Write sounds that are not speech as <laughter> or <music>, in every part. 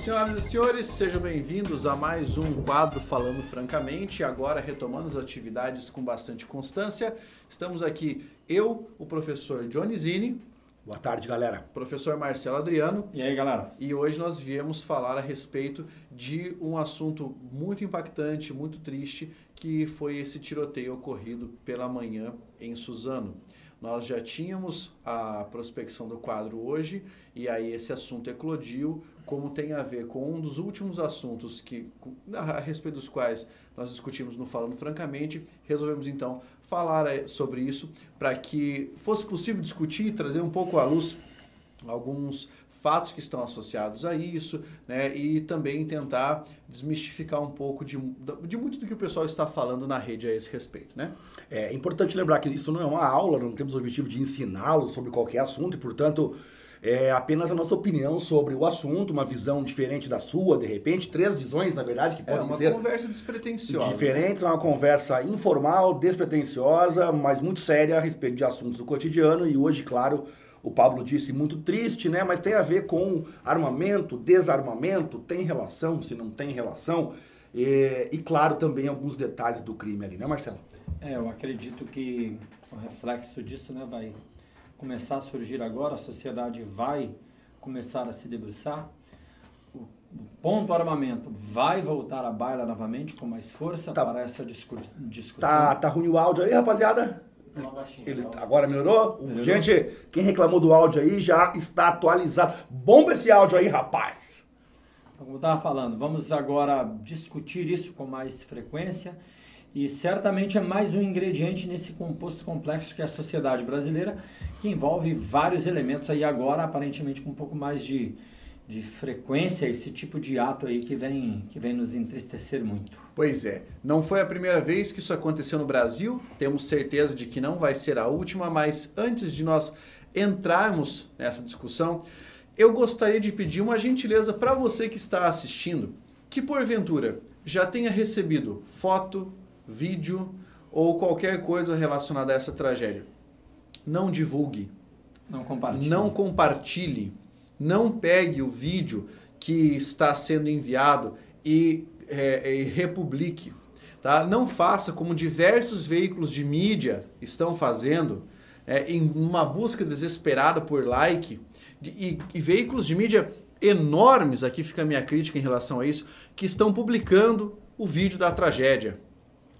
senhoras e senhores, sejam bem-vindos a mais um quadro Falando Francamente. Agora, retomando as atividades com bastante constância, estamos aqui eu, o professor Johnny Zini. Boa tarde, galera. Professor Marcelo Adriano. E aí, galera? E hoje nós viemos falar a respeito de um assunto muito impactante, muito triste, que foi esse tiroteio ocorrido pela manhã em Suzano. Nós já tínhamos a prospecção do quadro hoje e aí esse assunto eclodiu, como tem a ver com um dos últimos assuntos que a respeito dos quais nós discutimos no Falando Francamente, resolvemos então falar eh, sobre isso para que fosse possível discutir e trazer um pouco à luz alguns fatos que estão associados a isso, né? E também tentar desmistificar um pouco de, de muito do que o pessoal está falando na rede a esse respeito, né? É importante lembrar que isso não é uma aula, não temos o objetivo de ensiná-los sobre qualquer assunto e, portanto, é apenas a nossa opinião sobre o assunto, uma visão diferente da sua, de repente, três visões, na verdade, que é podem ser... É uma conversa despretensiosa. Diferentes, é uma conversa informal, despretensiosa, mas muito séria a respeito de assuntos do cotidiano e hoje, claro, o Pablo disse, muito triste, né? Mas tem a ver com armamento, desarmamento, tem relação, se não tem relação. E, e, claro, também alguns detalhes do crime ali, né, Marcelo? É, eu acredito que o reflexo disso né, vai começar a surgir agora, a sociedade vai começar a se debruçar. O, o ponto armamento vai voltar à baila novamente com mais força tá. para essa discussão. Tá, tá ruim o áudio aí, rapaziada? Ele, agora melhorou? melhorou? Gente, quem reclamou do áudio aí já está atualizado. Bomba esse áudio aí, rapaz! Como eu estava falando, vamos agora discutir isso com mais frequência e certamente é mais um ingrediente nesse composto complexo que é a sociedade brasileira, que envolve vários elementos aí agora, aparentemente com um pouco mais de de frequência esse tipo de ato aí que vem, que vem nos entristecer muito. Pois é, não foi a primeira vez que isso aconteceu no Brasil, temos certeza de que não vai ser a última, mas antes de nós entrarmos nessa discussão, eu gostaria de pedir uma gentileza para você que está assistindo, que porventura já tenha recebido foto, vídeo ou qualquer coisa relacionada a essa tragédia. Não divulgue. Não compartilhe. Não compartilhe não pegue o vídeo que está sendo enviado e, é, e republique. Tá? Não faça como diversos veículos de mídia estão fazendo, é, em uma busca desesperada por like, e, e veículos de mídia enormes, aqui fica a minha crítica em relação a isso, que estão publicando o vídeo da tragédia.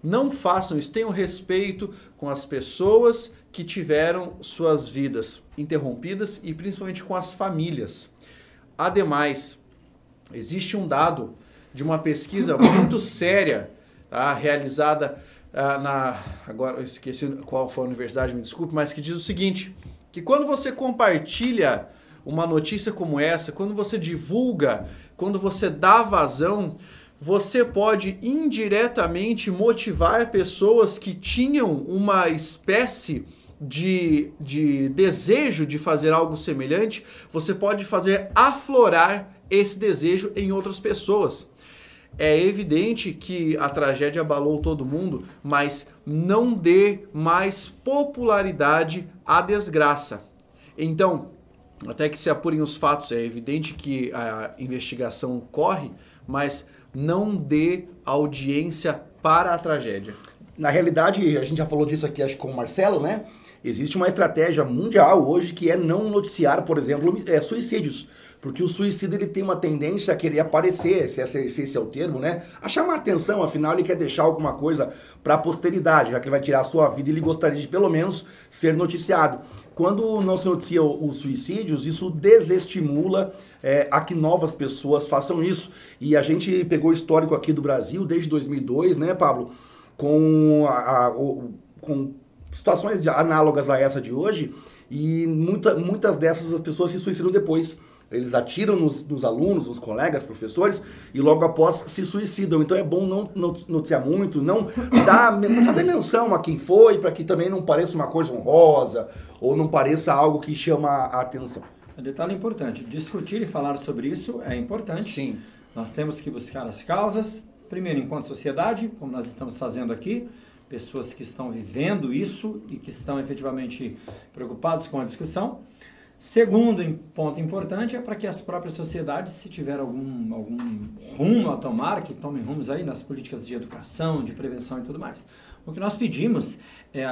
Não façam isso, tenham respeito com as pessoas que tiveram suas vidas interrompidas e principalmente com as famílias. Ademais, existe um dado de uma pesquisa <coughs> muito séria tá, realizada uh, na. Agora eu esqueci qual foi a universidade, me desculpe, mas que diz o seguinte: que quando você compartilha uma notícia como essa, quando você divulga, quando você dá vazão, você pode indiretamente motivar pessoas que tinham uma espécie de, de desejo de fazer algo semelhante, você pode fazer aflorar esse desejo em outras pessoas. É evidente que a tragédia abalou todo mundo, mas não dê mais popularidade à desgraça. Então, até que se apurem os fatos, é evidente que a investigação corre, mas não dê audiência para a tragédia. Na realidade, a gente já falou disso aqui, acho que com o Marcelo, né? Existe uma estratégia mundial hoje que é não noticiar, por exemplo, é, suicídios. Porque o suicídio ele tem uma tendência a querer aparecer, se esse, se esse é o termo, né? A chamar atenção, afinal ele quer deixar alguma coisa para a posteridade, já que ele vai tirar a sua vida, ele gostaria de pelo menos ser noticiado. Quando não se noticia os suicídios, isso desestimula é, a que novas pessoas façam isso. E a gente pegou o histórico aqui do Brasil desde 2002, né, Pablo? Com, a, a, o, com situações análogas a essa de hoje e muita, muitas dessas as pessoas se suicidam depois. Eles atiram nos, nos, alunos, nos colegas, professores e logo após se suicidam. Então é bom não noticiar muito, não <coughs> dar, fazer menção a quem foi, para que também não pareça uma coisa honrosa ou não pareça algo que chama a atenção. Um detalhe importante: discutir e falar sobre isso é importante. Sim. Nós temos que buscar as causas, primeiro, enquanto sociedade, como nós estamos fazendo aqui pessoas que estão vivendo isso e que estão efetivamente preocupados com a discussão. Segundo ponto importante é para que as próprias sociedades, se tiver algum, algum rumo a tomar, que tomem rumos aí nas políticas de educação, de prevenção e tudo mais. O que nós pedimos é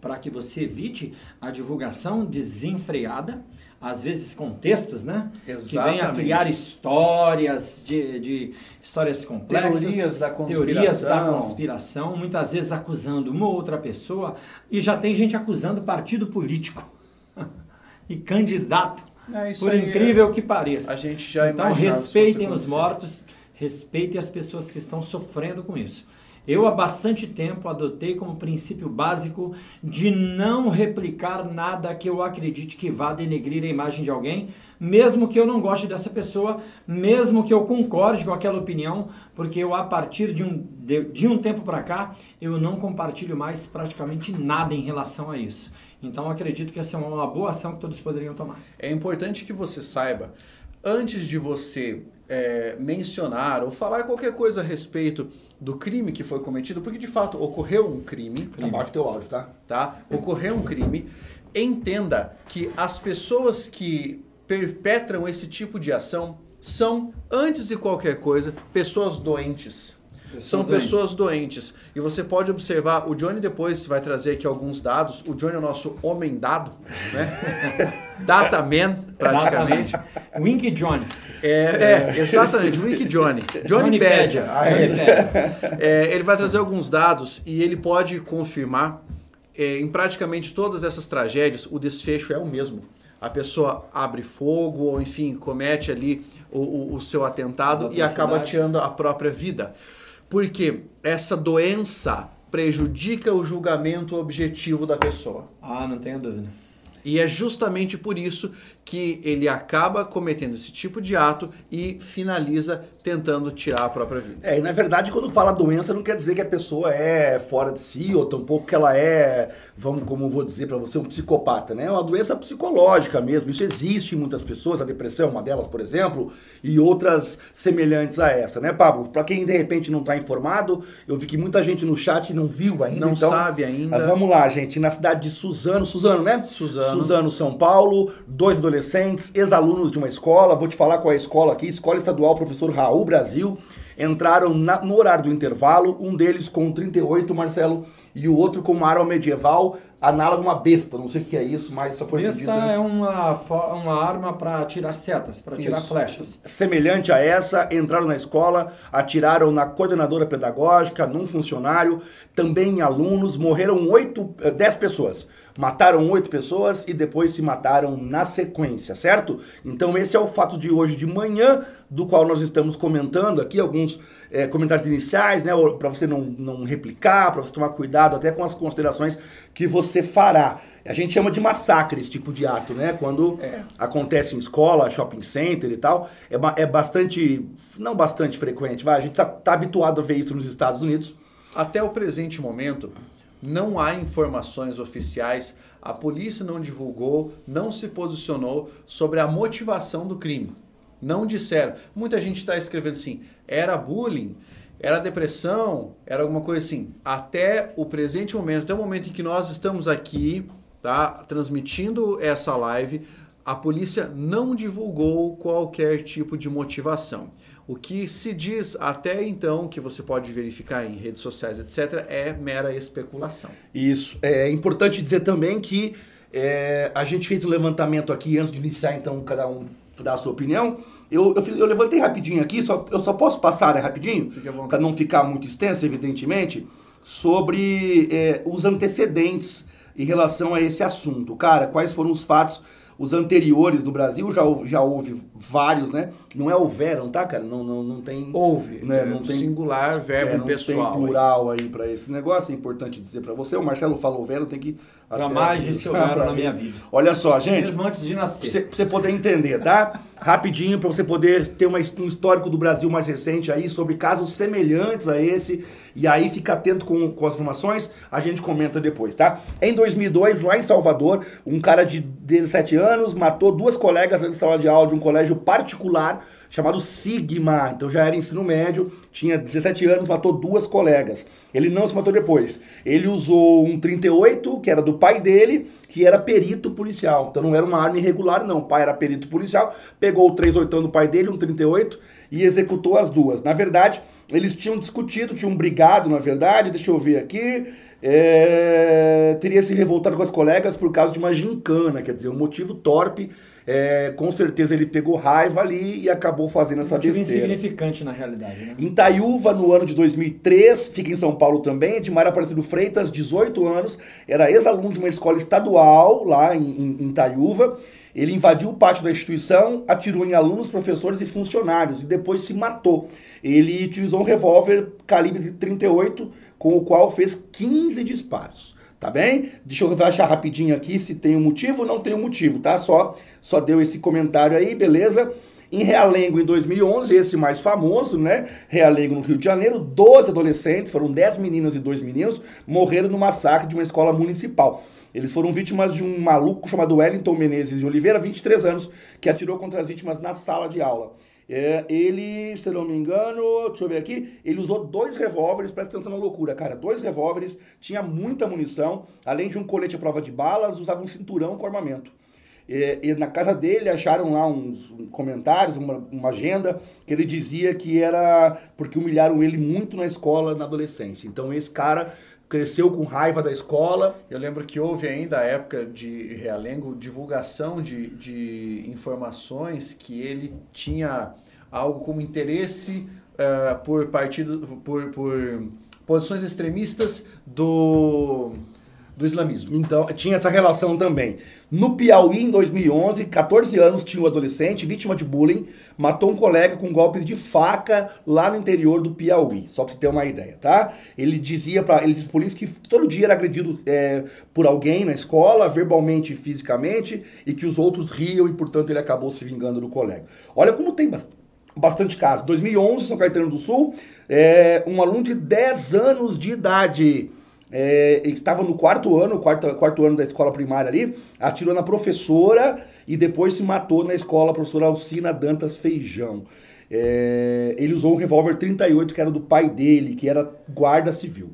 para que você evite a divulgação desenfreada, às vezes com textos, né? Exatamente. Que venha criar histórias de, de histórias complexas. Teorias da conspiração. Teorias da conspiração, muitas vezes acusando uma ou outra pessoa, e já tem gente acusando partido político <laughs> e candidato. É, por incrível é... que pareça. A gente já Então respeitem os mortos, respeitem as pessoas que estão sofrendo com isso. Eu há bastante tempo adotei como princípio básico de não replicar nada que eu acredite que vá denegrir a imagem de alguém, mesmo que eu não goste dessa pessoa, mesmo que eu concorde com aquela opinião, porque eu a partir de um, de, de um tempo para cá, eu não compartilho mais praticamente nada em relação a isso. Então acredito que essa é uma boa ação que todos poderiam tomar. É importante que você saiba, antes de você é, mencionar ou falar qualquer coisa a respeito do crime que foi cometido, porque de fato ocorreu um crime. crime. Abaixo teu áudio, tá? Tá? Ocorreu um crime. Entenda que as pessoas que perpetram esse tipo de ação são, antes de qualquer coisa, pessoas doentes. Pessoas São doentes. pessoas doentes. E você pode observar, o Johnny depois vai trazer aqui alguns dados. O Johnny é o nosso homem dado, né? <laughs> Data man, praticamente. Wink Johnny. É, é, exatamente, Wink Johnny. Johnny, Johnny Ah, é, é, ele vai trazer alguns dados e ele pode confirmar é, em praticamente todas essas tragédias, o desfecho é o mesmo. A pessoa abre fogo ou, enfim, comete ali o, o, o seu atentado e acaba tirando a própria vida. Porque essa doença prejudica o julgamento objetivo da pessoa. Ah, não tenho dúvida. E é justamente por isso que ele acaba cometendo esse tipo de ato e finaliza tentando tirar a própria vida. É, e na verdade, quando fala doença, não quer dizer que a pessoa é fora de si, ou tampouco que ela é, vamos, como vou dizer para você, um psicopata, né? É uma doença psicológica mesmo. Isso existe em muitas pessoas, a depressão é uma delas, por exemplo, e outras semelhantes a essa, né, Pablo? Para quem de repente não está informado, eu vi que muita gente no chat não viu ainda. Não então, sabe ainda. vamos lá, gente, na cidade de Suzano, Suzano, né? Suzano. Suzano, São Paulo, dois adolescentes, ex-alunos de uma escola, vou te falar qual é a escola aqui, Escola Estadual Professor Raul Brasil, entraram na, no horário do intervalo, um deles com 38, Marcelo, e o outro com uma arma medieval análogo a uma besta. Não sei o que é isso, mas só foi Besta pedido, né? é uma, uma arma para tirar setas, para tirar isso. flechas. Semelhante a essa, entraram na escola, atiraram na coordenadora pedagógica, num funcionário, também em alunos, morreram oito, eh, dez pessoas. Mataram oito pessoas e depois se mataram na sequência, certo? Então esse é o fato de hoje de manhã, do qual nós estamos comentando aqui, alguns é, comentários iniciais, né? Para você não, não replicar, para você tomar cuidado até com as considerações que você fará. A gente chama de massacre esse tipo de ato, né? Quando é. acontece em escola, shopping center e tal, é, é bastante, não bastante frequente, vai. A gente tá, tá habituado a ver isso nos Estados Unidos. Até o presente momento, não há informações oficiais, a polícia não divulgou, não se posicionou sobre a motivação do crime. Não disseram. Muita gente está escrevendo assim: era bullying, era depressão, era alguma coisa assim. Até o presente momento, até o momento em que nós estamos aqui, tá, transmitindo essa live, a polícia não divulgou qualquer tipo de motivação. O que se diz até então, que você pode verificar em redes sociais, etc., é mera especulação. Isso. É importante dizer também que é, a gente fez um levantamento aqui antes de iniciar, então, cada um dar a sua opinião. Eu, eu, eu, levantei rapidinho aqui, só, eu só posso passar né, rapidinho, para não ficar muito extenso, evidentemente, sobre é, os antecedentes em relação a esse assunto. Cara, quais foram os fatos os anteriores no Brasil já, já houve vários, né? Não é houveram, tá, cara? Não, não, não tem. Houve. Né? Não tem singular, verbo é, não pessoal. Tem plural aí, aí para esse negócio. É importante dizer para você. O Marcelo falou houveram, tem que. Jamais disse houveram na minha vida. Olha só, gente. Mesmo antes de nascer. Pra você poder entender, tá? Rapidinho, para você poder ter uma, um histórico do Brasil mais recente aí sobre casos semelhantes a esse. E aí fica atento com, com as informações, a gente comenta depois, tá? Em 2002, lá em Salvador, um cara de 17 anos matou duas colegas na sala de aula de um colégio particular chamado Sigma. Então já era ensino médio, tinha 17 anos, matou duas colegas. Ele não se matou depois. Ele usou um 38, que era do pai dele, que era perito policial. Então não era uma arma irregular, não. O pai era perito policial, pegou o 38 do pai dele, um 38, e executou as duas. Na verdade, eles tinham discutido, tinham brigado, na verdade, deixa eu ver aqui é, teria se revoltado com as colegas por causa de uma gincana, quer dizer, um motivo torpe. É, com certeza ele pegou raiva ali e acabou fazendo essa besteira. insignificante na realidade. Né? Em Taiúva, no ano de 2003, fica em São Paulo também, Edmar Aparecido Freitas, 18 anos, era ex-aluno de uma escola estadual lá em, em, em Taiúva. Ele invadiu o pátio da instituição, atirou em alunos, professores e funcionários e depois se matou. Ele utilizou um revólver calibre 38 com o qual fez 15 disparos. Tá bem? Deixa eu achar rapidinho aqui se tem um motivo. Não tem um motivo, tá? Só, só deu esse comentário aí, beleza? Em Realengo, em 2011, esse mais famoso, né? Realengo, no Rio de Janeiro, 12 adolescentes, foram 10 meninas e 2 meninos, morreram no massacre de uma escola municipal. Eles foram vítimas de um maluco chamado Wellington Menezes de Oliveira, 23 anos, que atirou contra as vítimas na sala de aula. É, ele, se não me engano, deixa eu ver aqui, ele usou dois revólveres, presta atenção na loucura, cara. Dois revólveres, tinha muita munição, além de um colete à prova de balas, usava um cinturão com armamento. E, e, na casa dele acharam lá uns comentários, uma, uma, agenda, que ele dizia que era porque humilharam ele muito na escola na adolescência. Então esse cara cresceu com raiva da escola. Eu lembro que houve ainda, a época de Realengo, divulgação de, de informações que ele tinha algo como interesse uh, por partido, por, por posições extremistas do do islamismo. Então, tinha essa relação também. No Piauí, em 2011, 14 anos, tinha um adolescente vítima de bullying, matou um colega com golpes de faca lá no interior do Piauí, só pra você ter uma ideia, tá? Ele dizia para ele disse por isso que todo dia era agredido é, por alguém na escola, verbalmente e fisicamente, e que os outros riam e, portanto, ele acabou se vingando do colega. Olha como tem bastante bastante casos. 2011, São Caetano do Sul, é, um aluno de 10 anos de idade é, estava no quarto ano, quarto, quarto ano da escola primária ali, atirou na professora e depois se matou na escola, a professora Alcina Dantas Feijão. É, ele usou um revólver 38 que era do pai dele, que era guarda civil.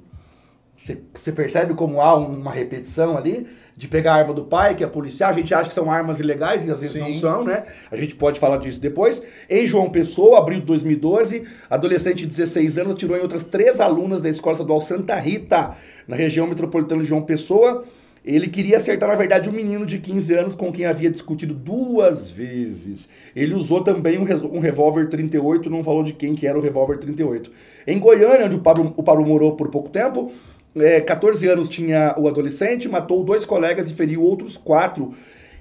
Você percebe como há uma repetição ali de pegar a arma do pai, que é policial. A gente acha que são armas ilegais e às vezes Sim. não são, né? A gente pode falar disso depois. Em João Pessoa, abril de 2012, adolescente de 16 anos atirou em outras três alunas da Escola Estadual Santa Rita, na região metropolitana de João Pessoa. Ele queria acertar, na verdade, um menino de 15 anos com quem havia discutido duas vezes. Ele usou também um, revólver 38, não falou de quem que era o revólver 38. Em Goiânia, onde o Pablo, o Pablo morou por pouco tempo, é, 14 anos tinha o adolescente, matou dois colegas e feriu outros quatro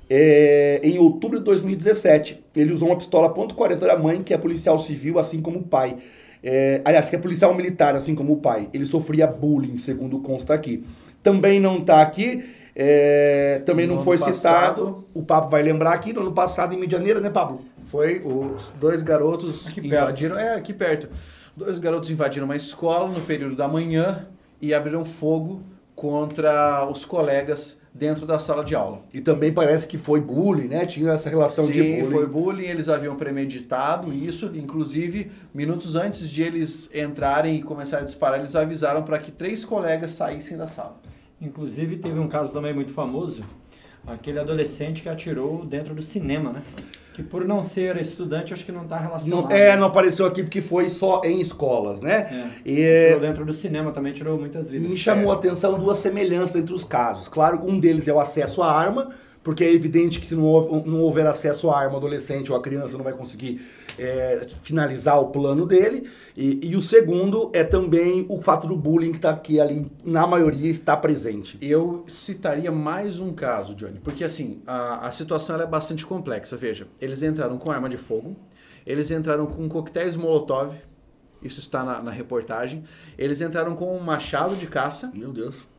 é, em outubro de 2017. Ele usou uma pistola .40 da mãe, que é policial civil, assim como o pai. É, aliás, que é policial militar, assim como o pai. Ele sofria bullying, segundo consta aqui. Também não está aqui, é, também no não foi passado, citado. O Pablo vai lembrar aqui, no ano passado, em Medianeira, né, Pablo? Foi, os dois garotos aqui invadiram, perto. é, aqui perto. Dois garotos invadiram uma escola no período da manhã, e abriram fogo contra os colegas dentro da sala de aula. E também parece que foi bullying, né? Tinha essa relação Sim, de bullying. Sim, foi bullying, eles haviam premeditado isso, inclusive, minutos antes de eles entrarem e começarem a disparar, eles avisaram para que três colegas saíssem da sala. Inclusive, teve um caso também muito famoso, aquele adolescente que atirou dentro do cinema, né? Que por não ser estudante, acho que não está relacionado. Não, é, não apareceu aqui porque foi só em escolas, né? É. E, tirou dentro do cinema também, tirou muitas vidas. Me chamou é. a atenção duas semelhanças entre os casos. Claro, um deles é o acesso à arma, porque é evidente que se não houver, não houver acesso à arma, adolescente ou a criança não vai conseguir é, finalizar o plano dele. E, e, o segundo é também o fato do bullying que está aqui ali, na maioria, está presente. Eu citaria mais um caso, Johnny, porque assim, a, a situação é bastante complexa. Veja, eles entraram com arma de fogo, eles entraram com coquetéis Molotov, isso está na, na reportagem, eles entraram com um machado de caça. Meu Deus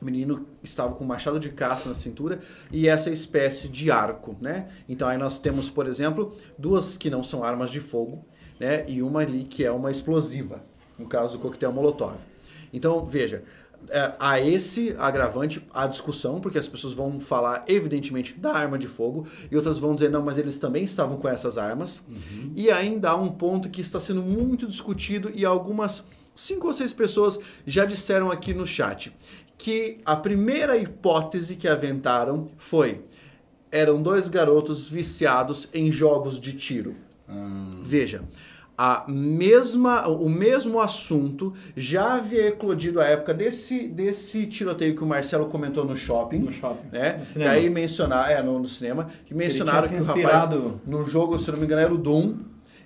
o menino estava com um machado de caça na cintura e essa espécie de arco, né? Então aí nós temos, por exemplo, duas que não são armas de fogo, né? E uma ali que é uma explosiva, no caso do coquetel Molotov. Então, veja, é, a esse agravante a discussão, porque as pessoas vão falar, evidentemente, da arma de fogo, e outras vão dizer, não, mas eles também estavam com essas armas. Uhum. E ainda há um ponto que está sendo muito discutido e algumas cinco ou seis pessoas já disseram aqui no chat que a primeira hipótese que aventaram foi eram dois garotos viciados em jogos de tiro. Hum. Veja, a mesma, o mesmo assunto já havia eclodido à época desse, desse tiroteio que o Marcelo comentou no shopping. No shopping. Né? No cinema. Daí mencionar, é, no, no cinema, que mencionaram que o rapaz, no jogo, se não me engano, era o Doom.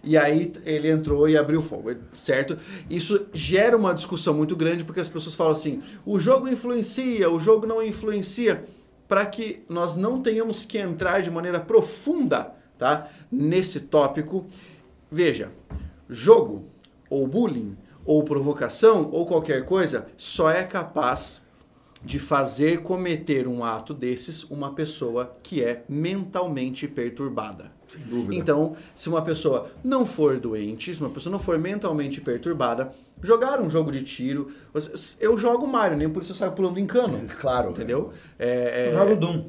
E aí ele entrou e abriu fogo, certo? Isso gera uma discussão muito grande porque as pessoas falam assim: o jogo influencia, o jogo não influencia, para que nós não tenhamos que entrar de maneira profunda, tá? Nesse tópico. Veja, jogo, ou bullying, ou provocação, ou qualquer coisa, só é capaz de fazer cometer um ato desses uma pessoa que é mentalmente perturbada. Sem dúvida. Então, se uma pessoa não for doente, se uma pessoa não for mentalmente perturbada, jogar um jogo de tiro. Eu jogo Mario, nem por isso eu saio pulando em cano. <laughs> Claro. Entendeu? É, é... Eu jogo Doom.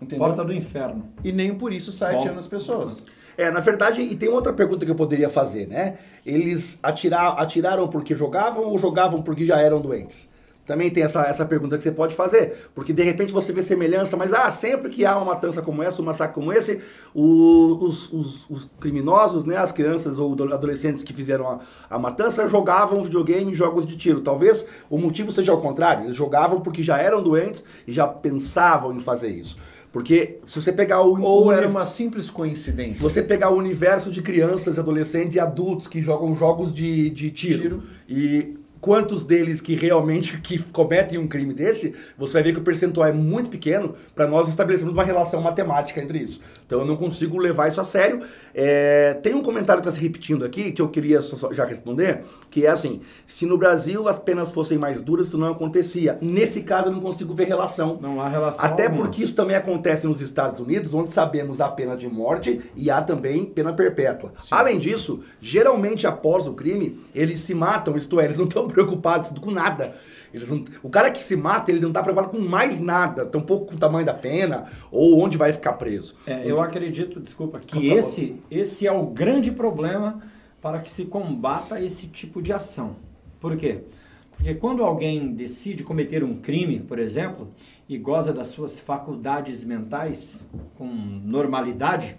Entendeu? Porta do Inferno. E nem por isso sai atirando as pessoas. É, na verdade, e tem outra pergunta que eu poderia fazer, né? Eles atirar, atiraram porque jogavam ou jogavam porque já eram doentes? Também tem essa, essa pergunta que você pode fazer, porque de repente você vê semelhança, mas ah, sempre que há uma matança como essa, um massacre como esse, o, os, os, os, criminosos, né, as crianças ou adolescentes que fizeram a, a matança jogavam videogame jogos de tiro. Talvez o motivo seja o contrário, eles jogavam porque já eram doentes e já pensavam em fazer isso. Porque se você pegar o. Ou era uma simples coincidência. Se você pegar o universo de crianças, adolescentes e adultos que jogam jogos de, de tiro, tiro. e quantos deles que realmente que cometem um crime desse, você vai ver que o percentual é muito pequeno para nós estabelecermos uma relação matemática entre isso. Então eu não consigo levar isso a sério. É, tem um comentário que está se repetindo aqui, que eu queria já responder, que é assim, se no Brasil as penas fossem mais duras, isso não acontecia. Nesse caso eu não consigo ver relação. Não há relação Até alguma. porque isso também acontece nos Estados Unidos, onde sabemos a pena de morte e há também pena perpétua. Sim. Além disso, geralmente após o crime, eles se matam, isto é, eles não estão <laughs> preocupados com nada. Eles não, o cara que se mata, ele não está preocupado com mais nada, tampouco com o tamanho da pena ou onde vai ficar preso. É, eu acredito, desculpa, que esse, esse é o grande problema para que se combata esse tipo de ação. Por quê? Porque quando alguém decide cometer um crime, por exemplo, e goza das suas faculdades mentais com normalidade,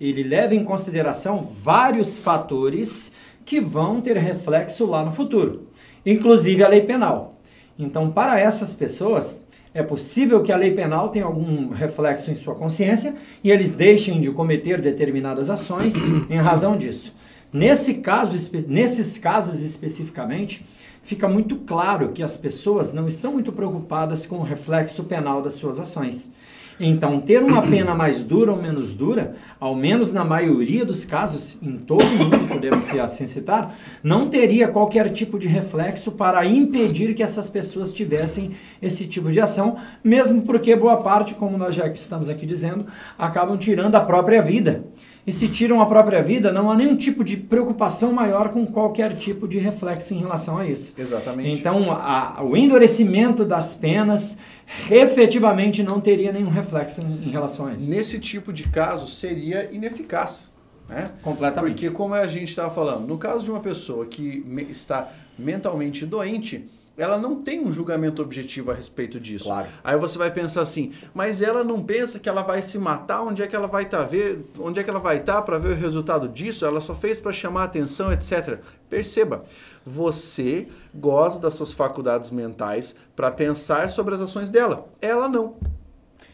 ele leva em consideração vários fatores que vão ter reflexo lá no futuro inclusive a lei penal. Então, para essas pessoas, é possível que a lei penal tenha algum reflexo em sua consciência e eles deixem de cometer determinadas ações em razão disso. Nesse caso, nesses casos especificamente, fica muito claro que as pessoas não estão muito preocupadas com o reflexo penal das suas ações. Então, ter uma pena mais dura ou menos dura, ao menos na maioria dos casos, em todo mundo, podemos assim citar, não teria qualquer tipo de reflexo para impedir que essas pessoas tivessem esse tipo de ação, mesmo porque boa parte, como nós já estamos aqui dizendo, acabam tirando a própria vida e se tiram a própria vida, não há nenhum tipo de preocupação maior com qualquer tipo de reflexo em relação a isso. Exatamente. Então, a, o endurecimento das penas efetivamente não teria nenhum reflexo em, em relação a isso. Nesse tipo de caso, seria ineficaz. Né? Completamente. Porque, como a gente estava falando, no caso de uma pessoa que está mentalmente doente, ela não tem um julgamento objetivo a respeito disso. Claro. Aí você vai pensar assim, mas ela não pensa que ela vai se matar, onde é que ela vai estar tá ver, onde é que ela vai estar tá para ver o resultado disso? Ela só fez para chamar atenção, etc. Perceba, você goza das suas faculdades mentais para pensar sobre as ações dela. Ela não.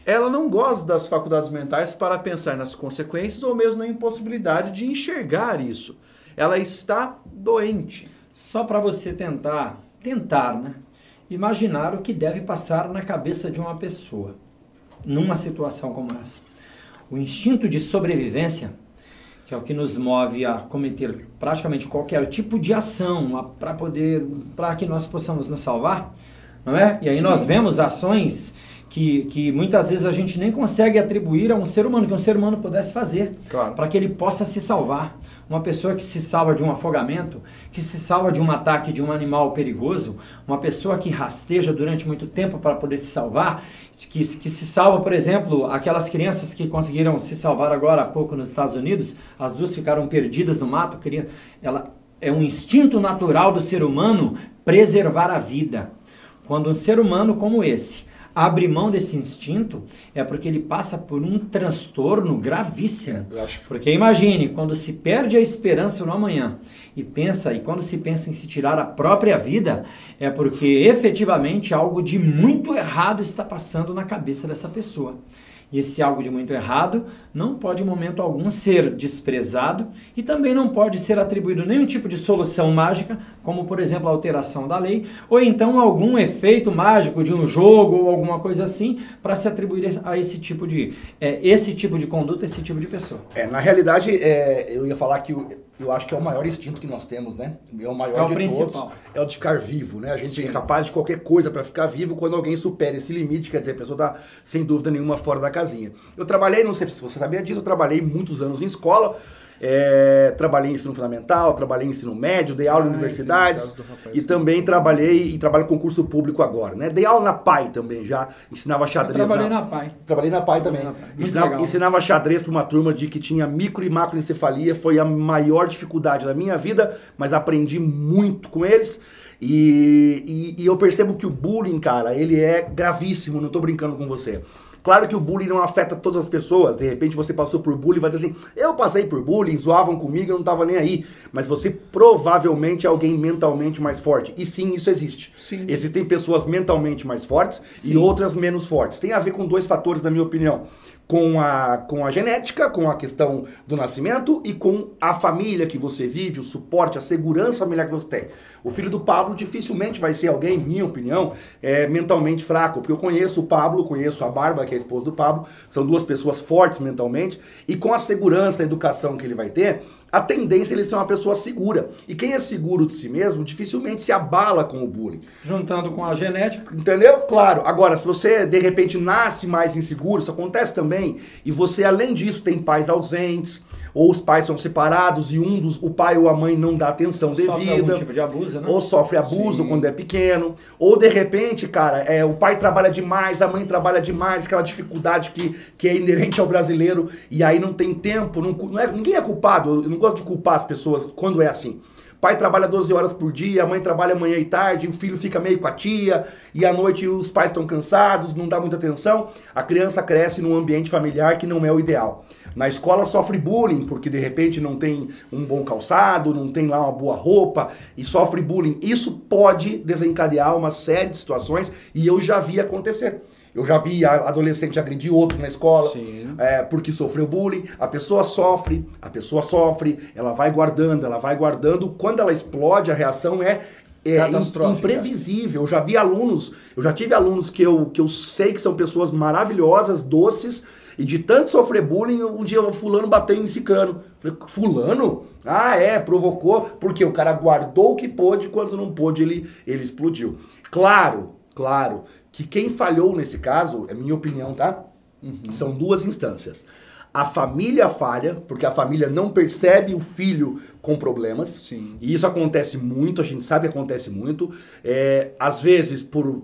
Ela não goza das faculdades mentais para pensar nas consequências ou mesmo na impossibilidade de enxergar isso. Ela está doente. Só para você tentar tentar, né? Imaginar o que deve passar na cabeça de uma pessoa numa situação como essa. O instinto de sobrevivência, que é o que nos move a cometer praticamente qualquer tipo de ação para poder, para que nós possamos nos salvar, não é? E aí Sim. nós vemos ações que, que muitas vezes a gente nem consegue atribuir a um ser humano, que um ser humano pudesse fazer, Claro. para que ele possa se salvar. Uma pessoa que se salva de um afogamento, que se salva de um ataque de um animal perigoso, uma pessoa que rasteja durante muito tempo para poder se salvar, que, que se salva, por exemplo, aquelas crianças que conseguiram se salvar agora há pouco nos Estados Unidos, as duas ficaram perdidas no mato, queria, ela é um instinto natural do ser humano preservar a vida. Quando um ser humano como esse abre mão desse instinto, é porque ele passa por um transtorno gravíssimo. Que Porque imagine, quando se perde a esperança no amanhã e pensa, e quando se pensa em se tirar a própria vida, é porque efetivamente algo de muito errado está passando na cabeça dessa pessoa. E esse algo de muito errado não pode, em momento algum, ser desprezado e também não pode ser atribuído nenhum tipo de solução mágica, como, por exemplo, a alteração da lei, ou então algum efeito mágico de um jogo ou alguma coisa assim, para se atribuir a esse tipo de, é, esse tipo de conduta, esse tipo de pessoa. É, na realidade, é, eu ia falar que o- eu acho que é o maior instinto que nós temos, né? É o maior É o de principal. todos. É o de ficar vivo, né? A gente Sim. é capaz de qualquer coisa para ficar vivo quando alguém supera esse limite, quer dizer, a pessoa tá sem dúvida nenhuma fora da casinha. Eu trabalhei, não sei se você sabia disso, eu trabalhei muitos anos em escola, é, trabalhei em ensino fundamental, trabalhei em ensino médio, dei aula em Ah, universidades do rapaz e também trabalhei e trabalho com concurso público agora, né? Dei aula na PAI também já, ensinava Eu xadrez trabalhei na, na PAI. Trabalhei na PAI também. Na PAI. Ensinava, ensinava xadrez para uma turma de que tinha micro e macroencefalia. Foi a maior dificuldade da minha vida, mas aprendi muito com eles. E, e- e eu percebo que o bullying, cara, ele é gravíssimo, não tô brincando com você. Claro que o bullying não afeta todas as pessoas. De repente você passou por bullying e vai dizer assim: eu passei por bullying, zoavam comigo, eu não tava nem aí. Mas você provavelmente é alguém mentalmente mais forte. E sim, isso existe. Sim. Existem pessoas mentalmente mais fortes e outras menos fortes. Tem a ver com dois fatores, na minha opinião. Com a, com a genética, com a questão do nascimento e com a família que você vive, o suporte, a segurança familiar que você tem. O filho do Pablo dificilmente vai ser alguém, minha opinião, é, mentalmente fraco, porque eu conheço o Pablo, conheço a Bárbara, que é a esposa do Pablo, são duas pessoas fortes mentalmente, e com a segurança, a educação que ele vai ter, a tendência é ele ser uma pessoa segura. E quem é seguro de si mesmo dificilmente se abala com o bullying. Juntando com a genética, Entendeu? Claro. Agora, se você de repente nasce mais inseguro, isso acontece também, e você além disso tem pais ausentes, ou os pais são separados e um dos o pai ou a mãe não dá atenção sofre algum devida, tipo de abuso, né? ou sofre abuso Sim. quando é pequeno, ou de repente, cara, é, o pai trabalha demais, a mãe trabalha demais, aquela dificuldade que, que é inerente ao brasileiro, e aí não tem tempo, não, não é, ninguém é culpado, eu não gosto de culpar as pessoas quando é assim. Pai trabalha 12 horas por dia, a mãe trabalha manhã e tarde, o filho fica meio com a tia, e à noite os pais estão cansados, não dá muita atenção. A criança cresce num ambiente familiar que não é o ideal. Na escola sofre bullying, porque de repente não tem um bom calçado, não tem lá uma boa roupa, e sofre bullying. Isso pode desencadear uma série de situações, e eu já vi acontecer. Eu já vi adolescente agredir outro na escola, é, porque sofreu bullying. A pessoa sofre, a pessoa sofre, ela vai guardando, ela vai guardando. Quando ela explode, a reação é, é imprevisível. Eu já vi alunos, eu já tive alunos que eu, que eu sei que são pessoas maravilhosas, doces, e de tanto sofrer bullying, um dia o fulano bateu em ciclano. Falei, fulano? Ah, é, provocou, porque o cara guardou o que pôde, quando não pôde, ele, ele explodiu. Claro, claro, que quem falhou nesse caso, é minha opinião, tá? São duas instâncias. A família falha, porque a família não percebe o filho com problemas. Sim. E isso acontece muito, a gente sabe que acontece muito. É, às vezes por.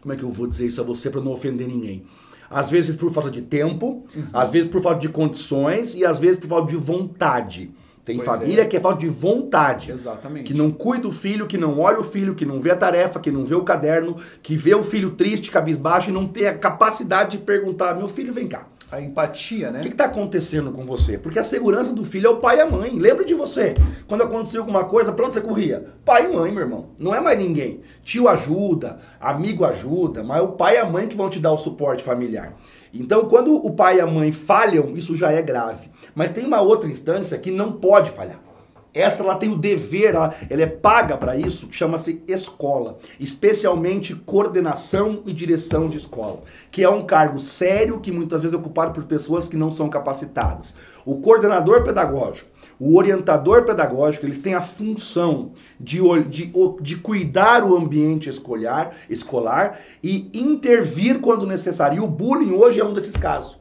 Como é que eu vou dizer isso a você para não ofender ninguém? Às vezes por falta de tempo, às vezes por falta de condições e às vezes por falta de vontade. Tem Pois família é. que é falta de vontade. Exatamente. Que não cuida do filho, que não olha o filho, que não vê a tarefa, que não vê o caderno, que vê o filho triste, cabisbaixo e não tem a capacidade de perguntar: meu filho, vem cá. A empatia, né? O que está acontecendo com você? Porque a segurança do filho é o pai e a mãe. Lembre de você. Quando aconteceu alguma coisa, pra onde você corria? Pai e mãe, meu irmão. Não é mais ninguém. Tio ajuda, amigo ajuda, mas é o pai e a mãe que vão te dar o suporte familiar. Então, quando o pai e a mãe falham, isso já é grave. Mas tem uma outra instância que não pode falhar. Essa ela tem o dever, ela, ela é paga para isso, chama-se escola, especialmente coordenação e direção de escola, que é um cargo sério que muitas vezes é ocupado por pessoas que não são capacitadas. O coordenador pedagógico, o orientador pedagógico, eles têm a função de, de, de cuidar o ambiente escolar, escolar e intervir quando necessário. E o bullying hoje é um desses casos.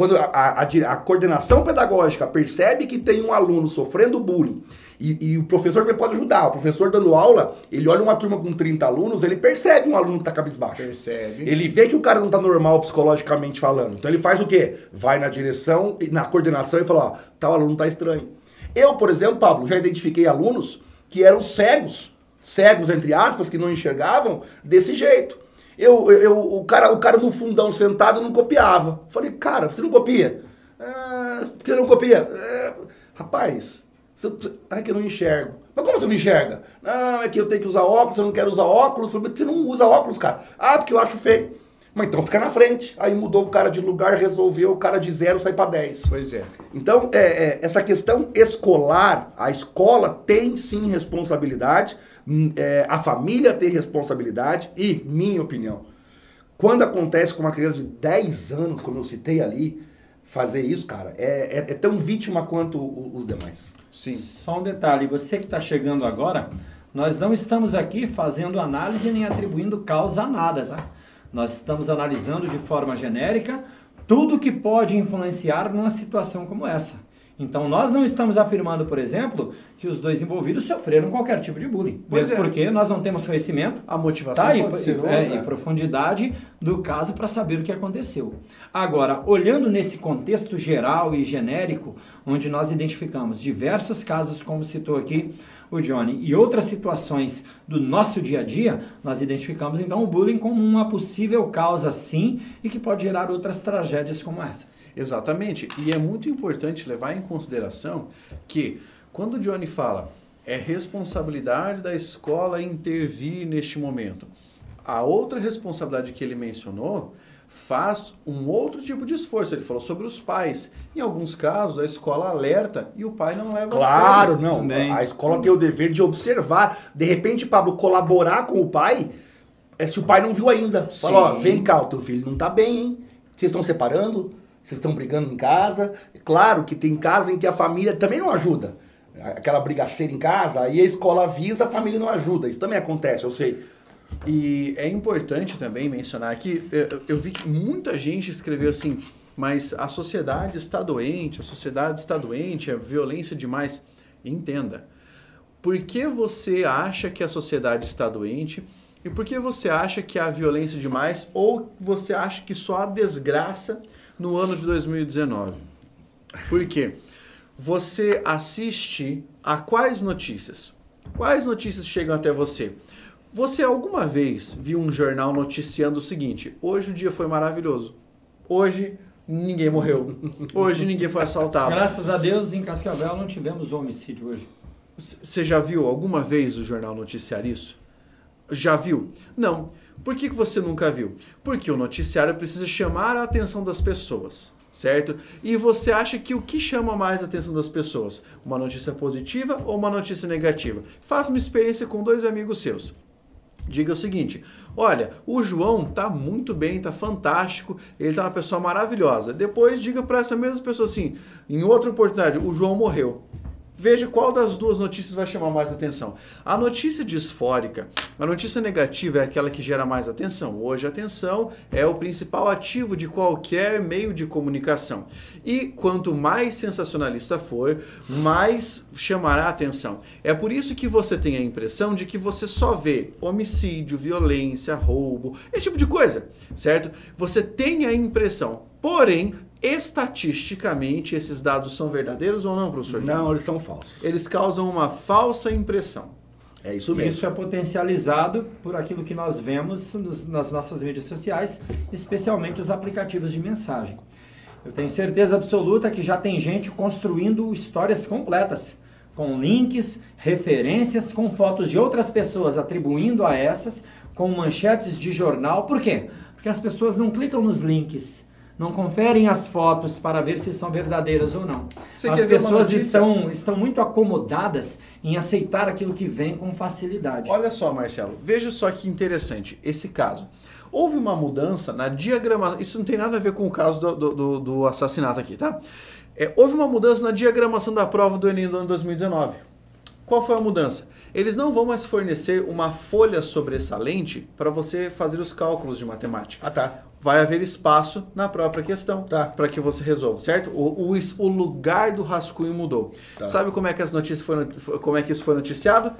Quando a, a, a, coordenação pedagógica percebe que tem um aluno sofrendo bullying e, e, o professor também pode ajudar. O professor dando aula, ele olha uma turma com 30 alunos, ele percebe um aluno que tá cabisbaixo. Percebe. Ele vê que o cara não tá normal psicologicamente falando. Então ele faz o quê? Vai na direção, na coordenação e fala, ó, tal aluno tá estranho. Eu, por exemplo, Pablo, já identifiquei alunos que eram cegos, cegos entre aspas, que não enxergavam desse jeito. Eu, eu, o, cara, o cara no fundão sentado não copiava. Falei, cara, você não copia? Ah, você não copia? É, rapaz, você, é que eu não enxergo. Mas como você não enxerga? Não, é que eu tenho que usar óculos, eu não quero usar óculos. Você não usa óculos, cara. Ah, porque eu acho feio. Mas então fica na frente. Aí mudou o cara de lugar, resolveu o cara de zero sai para 10. Pois é. Então, é, é, essa questão escolar, a escola tem sim responsabilidade, é, a família tem responsabilidade e, minha opinião, quando acontece com uma criança de 10 anos, como eu citei ali, fazer isso, cara, é, é, é tão vítima quanto os demais. Sim. Só um detalhe, você que está chegando agora, nós não estamos aqui fazendo análise nem atribuindo causa a nada, tá? Nós estamos analisando de forma genérica tudo que pode influenciar numa situação como essa. Então, nós não estamos afirmando, por exemplo, que os dois envolvidos sofreram qualquer tipo de bullying. Pois mesmo é. porque nós não temos conhecimento. A motivação tá, pode e, ser outra. É, e profundidade do caso para saber o que aconteceu. Agora, olhando nesse contexto geral e genérico, onde nós identificamos diversos casos, como citou aqui o Johnny, e outras situações do nosso dia a dia, nós identificamos então o bullying como uma possível causa sim e que pode gerar outras tragédias como essa. Exatamente. E é muito importante levar em consideração que quando o Johnny fala é responsabilidade da escola intervir neste momento. A outra responsabilidade que ele mencionou faz um outro tipo de esforço. Ele falou sobre os pais. Em alguns casos, a escola alerta e o pai não leva claro, a sério. Claro, não. Também. A escola tem o dever de observar. De repente, Pablo, colaborar com o pai, é se o pai não viu ainda. Fala, ó, vem cá, o teu filho não tá bem, hein? Vocês estão separando? Vocês estão brigando em casa? Claro que tem casa em que a família também não ajuda. Aquela brigaceira em casa, aí a escola avisa, a família não ajuda. Isso também acontece, eu sei. E é importante também mencionar que eu vi que muita gente escreveu assim, mas a sociedade está doente, a sociedade está doente, é violência demais. Entenda. Por que você acha que a sociedade está doente? E por que você acha que há violência demais? Ou você acha que só há desgraça no ano de 2019? Por quê? Você assiste a quais notícias? Quais notícias chegam até você? Você alguma vez viu um jornal noticiando o seguinte: hoje o dia foi maravilhoso. Hoje ninguém morreu. Hoje ninguém foi assaltado. Graças a Deus, em Cascavel não tivemos homicídio hoje. Você já viu alguma vez o jornal noticiar isso? Já viu? Não. Por que você nunca viu? Porque o noticiário precisa chamar a atenção das pessoas, certo? E você acha que o que chama mais a atenção das pessoas? Uma notícia positiva ou uma notícia negativa? Faz uma experiência com dois amigos seus diga o seguinte: olha, o João tá muito bem, tá fantástico, ele tá uma pessoa maravilhosa. Depois diga para essa mesma pessoa assim, em outra oportunidade, o João morreu. Veja qual das duas notícias vai chamar mais atenção. A notícia disfórica, a notícia negativa é aquela que gera mais atenção. Hoje, atenção é o principal ativo de qualquer meio de comunicação. E quanto mais sensacionalista for, mais chamará atenção. É por isso que você tem a impressão de que você só vê homicídio, violência, roubo, esse tipo de coisa, certo? Você tem a impressão. Porém, Estatisticamente, esses dados são verdadeiros ou não, professor? Não, eles são falsos. Eles causam uma falsa impressão. É isso mesmo. Isso é potencializado por aquilo que nós vemos nos, nas nossas redes sociais, especialmente os aplicativos de mensagem. Eu tenho certeza absoluta que já tem gente construindo histórias completas, com links, referências, com fotos de outras pessoas atribuindo a essas, com manchetes de jornal. Por quê? Porque as pessoas não clicam nos links não conferem as fotos para ver se são verdadeiras ou não. Você as pessoas estão, estão muito acomodadas em aceitar aquilo que vem com facilidade. Olha só, Marcelo, veja só que interessante esse caso. Houve uma mudança na diagramação. Isso não tem nada a ver com o caso do, do- do- do assassinato aqui, tá? É, houve uma mudança na diagramação da prova do Enem do ano 2019. Qual foi a mudança? Eles não vão mais fornecer uma folha sobressalente para você fazer os cálculos de matemática. Ah, tá. Vai haver espaço na própria questão Tá. para que você resolva, certo? O, o, o lugar do rascunho mudou. Tá. Sabe como é que as notícias foram, como é que isso foi noticiado?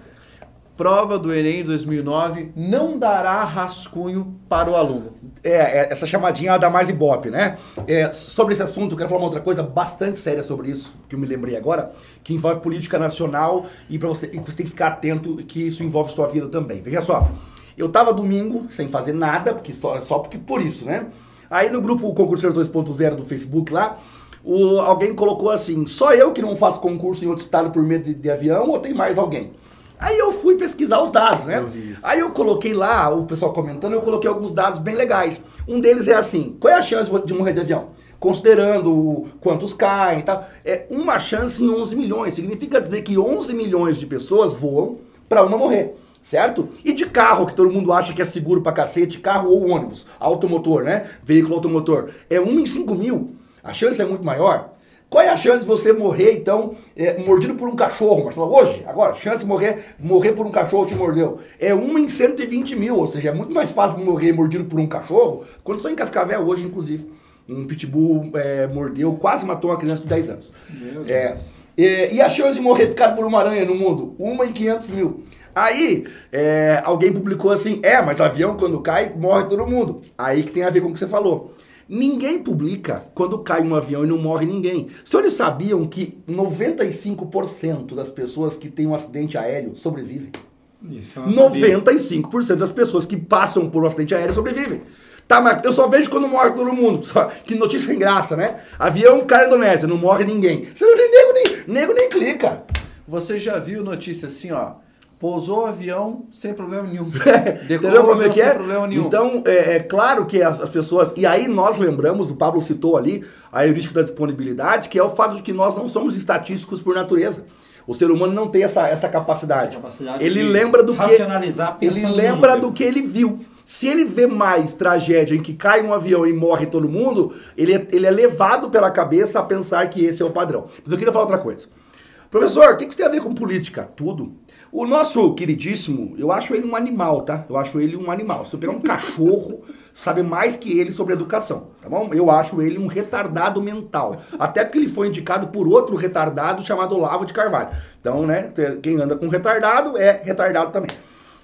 Prova do Enem 2009 não dará rascunho para o aluno. É, é, essa chamadinha da mais Ibope, né? É, sobre esse assunto, eu quero falar uma outra coisa bastante séria sobre isso, que eu me lembrei agora, que envolve política nacional e, pra você, e você tem que ficar atento que isso envolve sua vida também. Veja só, eu tava domingo sem fazer nada, porque só, só porque por isso, né? Aí no grupo Concurseiros 2.0 do Facebook lá, o, alguém colocou assim, só eu que não faço concurso em outro estado por medo de, de avião ou tem mais alguém? Aí eu fui pesquisar os dados, né? Eu. Aí eu coloquei lá, o pessoal comentando, eu coloquei alguns dados bem legais. Um deles é assim: qual é a chance de morrer de avião? Considerando quantos caem e tal. É uma chance em 11 milhões. Significa dizer que 11 milhões de pessoas voam para uma morrer. Certo? E de carro, que todo mundo acha que é seguro pra cacete, carro ou ônibus, automotor, né? Veículo automotor. É 1 em 5 mil. A chance é muito maior. Qual é a chance de você morrer, então, é, mordido por um cachorro? Marcelo, hoje, agora, chance de morrer, morrer por um cachorro te mordeu. É uma em 120 mil, ou seja, é muito mais fácil morrer mordido por um cachorro. Quando sou em Cascavel hoje, inclusive, um pitbull é, mordeu, quase matou uma criança de 10 anos. Meu Deus. É, é, e a chance de morrer picado por uma aranha no mundo? Uma em 500 mil. Aí, é, alguém publicou assim, é, mas avião quando cai, morre todo mundo. Aí que tem a ver com o que você falou. Ninguém publica quando cai um avião e não morre ninguém. Os senhores sabiam que 95% das pessoas que têm um acidente aéreo sobrevivem? Isso eu não sabia. 95% das pessoas que passam por um acidente aéreo sobrevivem. Tá, mas eu só vejo quando morre todo mundo. <laughs> Só- que notícia sem graça, né? Avião cai na Indonésia, não morre ninguém. Você não tem nego nem, nego nem clica. Você já viu notícia assim, ó? Pousou o avião sem problema nenhum. <laughs> Entendeu como é que é? sem problema nenhum. Então, é, é claro que as, as pessoas. E aí nós lembramos, o Pablo citou ali, a heurística da disponibilidade, que é o fato de que nós não somos estatísticos por natureza. O ser humano não tem essa, essa capacidade. Essa capacidade ele lembra do que. Ele lembra do que ele viu. Se ele vê mais tragédia em que cai um avião e morre todo mundo, ele é, ele é levado pela cabeça a pensar que esse é o padrão. Mas eu queria falar outra coisa. Professor, o que que isso tem a ver com política? Tudo. O nosso queridíssimo, eu acho ele um animal, tá? Eu acho ele um animal. Se eu pegar um cachorro, <laughs> sabe mais que ele sobre educação, tá bom? Eu acho ele um retardado mental. Até porque ele foi indicado por outro retardado chamado Olavo de Carvalho. Então, né, quem anda com retardado é retardado também.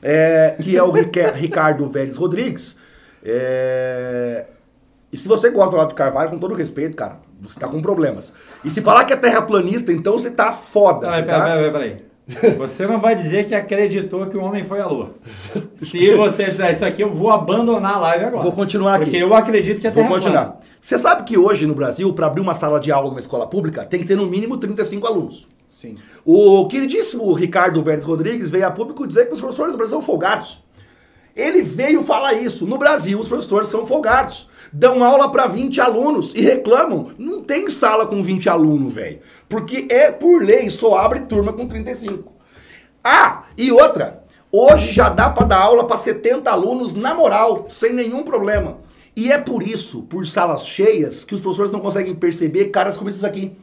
É, que é o <laughs> Ricardo Vélez Rodrigues. É, e se você gosta do Olavo de Carvalho, com todo respeito, cara, você tá com problemas. E se falar que é terraplanista, então você tá foda. Peraí, tá? peraí, peraí, peraí. Você não vai dizer que acreditou que o homem foi à lua. <laughs> Se você disser isso aqui, eu vou abandonar a live agora. Vou continuar aqui. Porque eu acredito que é Vou terra plana. continuar. Você sabe que hoje no Brasil, para abrir uma sala de aula numa escola pública, tem que ter no mínimo 35 alunos. Sim. O queridíssimo Ricardo Vélez Rodrigues veio a público dizer que os professores do Brasil são folgados. Ele veio falar isso. No Brasil, os professores são folgados. Dão aula para 20 alunos e reclamam. Não tem sala com 20 alunos, velho. Porque é por lei, só abre turma com 35. Ah, e outra. Hoje já dá para dar aula para 70 alunos na moral, sem nenhum problema. E é por isso, por salas cheias, que os professores não conseguem perceber caras como esses aqui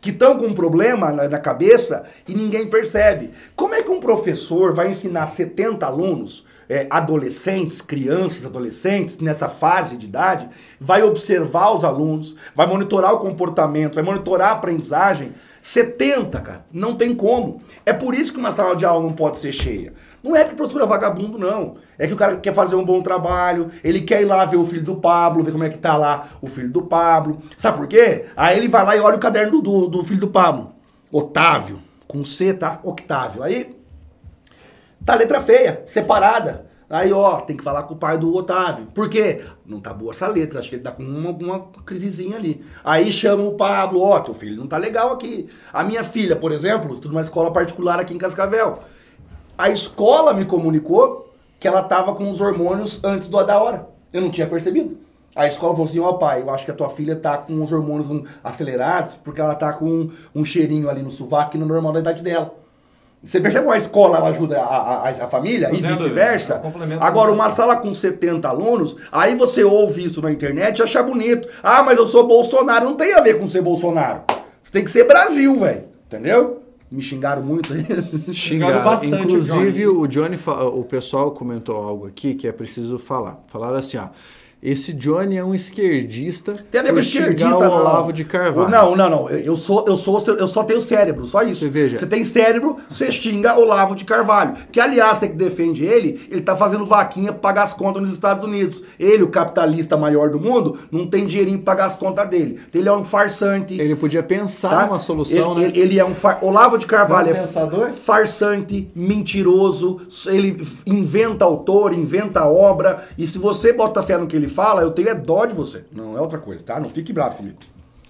que estão com um problema na, na cabeça e ninguém percebe. Como é que um professor vai ensinar 70 alunos, é, adolescentes, crianças, adolescentes, nessa fase de idade, vai observar os alunos, vai monitorar o comportamento, vai monitorar a aprendizagem? 70, cara, não tem como. É por isso que uma sala de aula não pode ser cheia. Não é que o professor é vagabundo, não. É que o cara quer fazer um bom trabalho, ele quer ir lá ver o filho do Pablo, ver como é que tá lá o filho do Pablo. Sabe por quê? Aí ele vai lá e olha o caderno do, do, filho do Pablo. Otávio, com C, tá? Octávio. Aí tá letra feia, separada. Aí, ó, tem que falar com o pai do Otávio. Por quê? Não tá boa essa letra, acho que ele tá com uma, uma crisezinha ali. Aí chama o Pablo, ó, teu filho não tá legal aqui. A minha filha, por exemplo, estuda numa escola particular aqui em Cascavel. A escola me comunicou que ela tava com os hormônios antes do da hora. Eu não tinha percebido. A escola falou assim, ó pai, eu acho que a tua filha tá com os hormônios acelerados porque ela tá com um, um cheirinho ali no sovaco que não é normal da idade dela. Você percebe como a escola ela ajuda a, a, a família Tô e vice-versa? Agora, uma sala com 70 alunos, aí você ouve isso na internet e acha bonito. Ah, mas eu sou Bolsonaro. Não tem a ver com ser Bolsonaro. Você tem que ser Brasil, velho. Entendeu? Me xingaram muito aí. Xingaram. <laughs> bastante o Inclusive, Johnny. o Johnny, o pessoal comentou algo aqui que é preciso falar. Falaram assim, ó. Esse Johnny é um esquerdista. Tem a ver com esquerdista, o não. Olavo de Carvalho. Não, não, não. Eu sou, eu sou, eu só tenho cérebro, só isso. Você veja. Você tem cérebro, você xinga Olavo de Carvalho. Que, aliás, você que defende ele, ele tá fazendo vaquinha pra pagar as contas nos Estados Unidos. Ele, o capitalista maior do mundo, não tem dinheirinho pra pagar as contas dele. Então, ele é um farsante. Ele podia pensar tá? numa solução, ele, né? ele, ele é um far... Olavo de Carvalho Não é é pensador? farsante, mentiroso, ele inventa autor, inventa obra, e se você bota fé no que ele fala, eu tenho é dó de você. Não é outra coisa, tá? Não fique bravo comigo.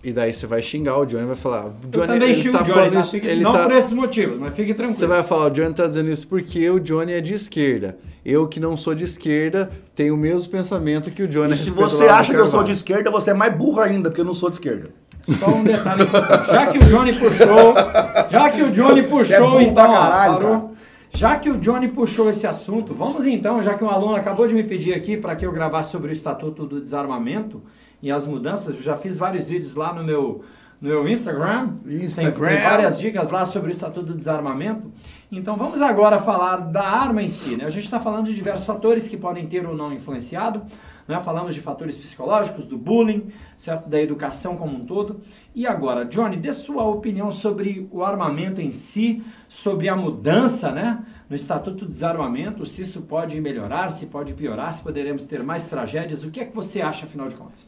E daí você vai xingar o Johnny, vai falar. O Eu Johnny, também ele xingo tá o Johnny, falando tá? isso. Fique- Ele não tá, por esses motivos, mas fique tranquilo. Você vai falar, o Johnny tá dizendo isso porque o Johnny é de esquerda. Eu que não sou de esquerda, tenho o mesmo pensamento que o Johnny E se você acha que eu sou de esquerda, você é mais burro ainda, porque eu não sou de esquerda. Só um detalhe. Já que o Johnny puxou, já que o Johnny puxou, É então, caralho, parou. cara. Já que o Johnny puxou esse assunto, vamos então, já que um aluno acabou de me pedir aqui para que eu gravasse sobre o Estatuto do Desarmamento e as mudanças, eu já fiz vários vídeos lá no meu, no meu Instagram. Instagram. Tem, tem várias dicas lá sobre o Estatuto do Desarmamento. Então vamos agora falar da arma em si. Né? A gente está falando de diversos fatores que podem ter ou não influenciado. Né? Falamos de fatores psicológicos, do bullying, certo? da educação como um todo. E agora, Johnny, dê sua opinião sobre o armamento em si, sobre a mudança né? no Estatuto do Desarmamento, se isso pode melhorar, se pode piorar, se poderemos ter mais tragédias. O que é que você acha, afinal de contas?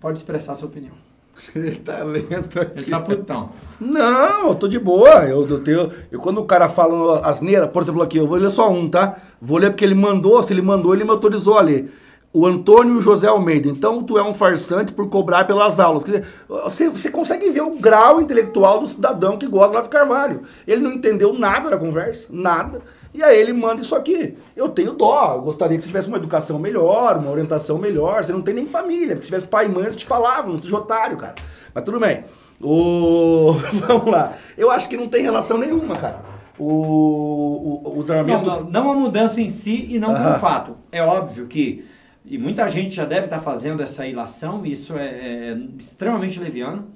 Pode expressar sua opinião. <laughs> Ele tá lento Ele aqui. tá putão. Não, eu tô de boa. Eu, eu tenho. Eu, quando o cara fala asneira, por exemplo, aqui, eu vou ler só um, tá? Vou ler porque ele mandou, se ele mandou, ele me autorizou a ler. O Antônio José Almeida. Então tu é um farsante por cobrar pelas aulas. Quer dizer, você, você consegue ver o grau intelectual do cidadão que gosta do Olavo Carvalho. Ele não entendeu nada da conversa, nada. E aí ele manda isso aqui. Eu tenho dó, eu gostaria que você tivesse uma educação melhor, uma orientação melhor. Você não tem nem família, porque se tivesse pai e mãe, eles te falavam, não seja otário, cara. Mas tudo bem. O... <laughs> Vamos lá. Eu acho que não tem relação nenhuma, cara. O, o, o Não, desarmamento. não, não a mudança em si e não Aham. pelo fato. É óbvio que, e muita gente já deve estar fazendo essa ilação, e isso é, é extremamente leviano,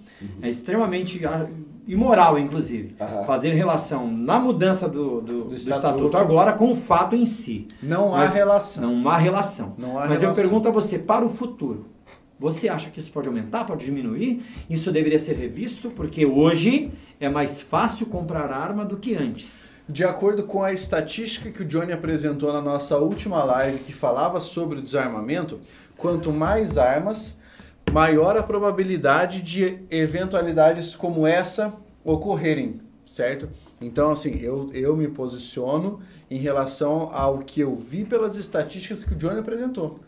é extremamente ah, imoral, inclusive, Aham. fazer relação na mudança do, do, do estatuto. estatuto. agora com o fato em si. Não há Mas relação. Não há relação. Não há Mas eu relação. pergunto a você, para o futuro, você acha que isso pode aumentar, pode diminuir? Isso deveria ser revisto, porque hoje é mais fácil comprar arma do que antes. De acordo com a estatística que o Johnny apresentou na nossa última live que falava sobre o desarmamento, quanto mais armas, maior a probabilidade de eventualidades como essa ocorrerem, certo? Então, assim, eu, eu me posiciono em relação ao que eu vi pelas estatísticas que o Johnny apresentou.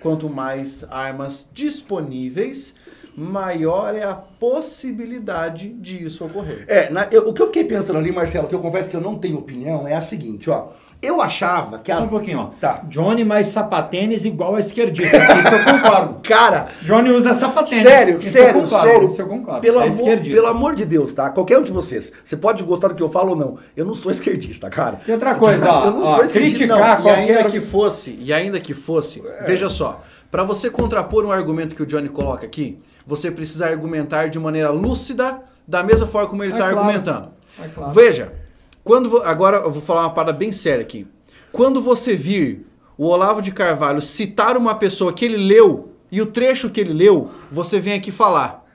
Quanto mais armas disponíveis, maior é a possibilidade de isso ocorrer. É, na- eu- o que eu fiquei pensando ali, Marcelo, que eu confesso que eu não tenho opinião, é a seguinte, ó. Eu achava que Só as. um pouquinho, ó. Tá. Johnny mais sapatênis igual a esquerdista. Isso eu concordo. <laughs> Cara, Johnny usa sapatênis. Sério, Isso sério, eu concordo, sério. Isso eu concordo. Pelo, é amor, pelo amor de Deus, tá? Qualquer um de vocês. Você pode gostar do que eu falo ou não. Eu não sou esquerdista, cara. E outra coisa, ó, Eu não ó, sou esquerdista, criticar Não, e qualquer... ainda que fosse, e ainda que fosse, veja só, para você contrapor um argumento que o Johnny coloca aqui, você precisa argumentar de maneira lúcida, da mesma forma como ele É está claro. argumentando. É claro. Veja, quando agora eu vou falar uma parada bem séria aqui. Quando você vir o Olavo de Carvalho citar uma pessoa que ele leu e o trecho que ele leu, você vem aqui falar.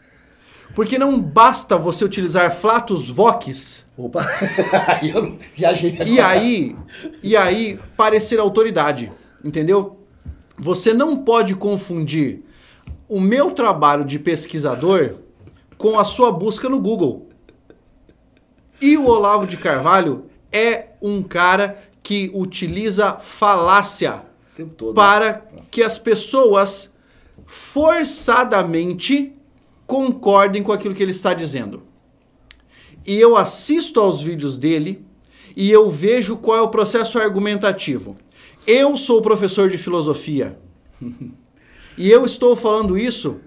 Porque não basta você utilizar flatus vocis Opa, <laughs> eu viajei. e aí, e aí parecer autoridade, entendeu? Você não pode confundir o meu trabalho de pesquisador com a sua busca no Google. E o Olavo de Carvalho é um cara que utiliza falácia todo. para que as pessoas forçadamente concordem com aquilo que ele está dizendo. E eu assisto aos vídeos dele e eu vejo qual é o processo argumentativo. Eu sou professor de filosofia. <laughs> E eu estou falando isso,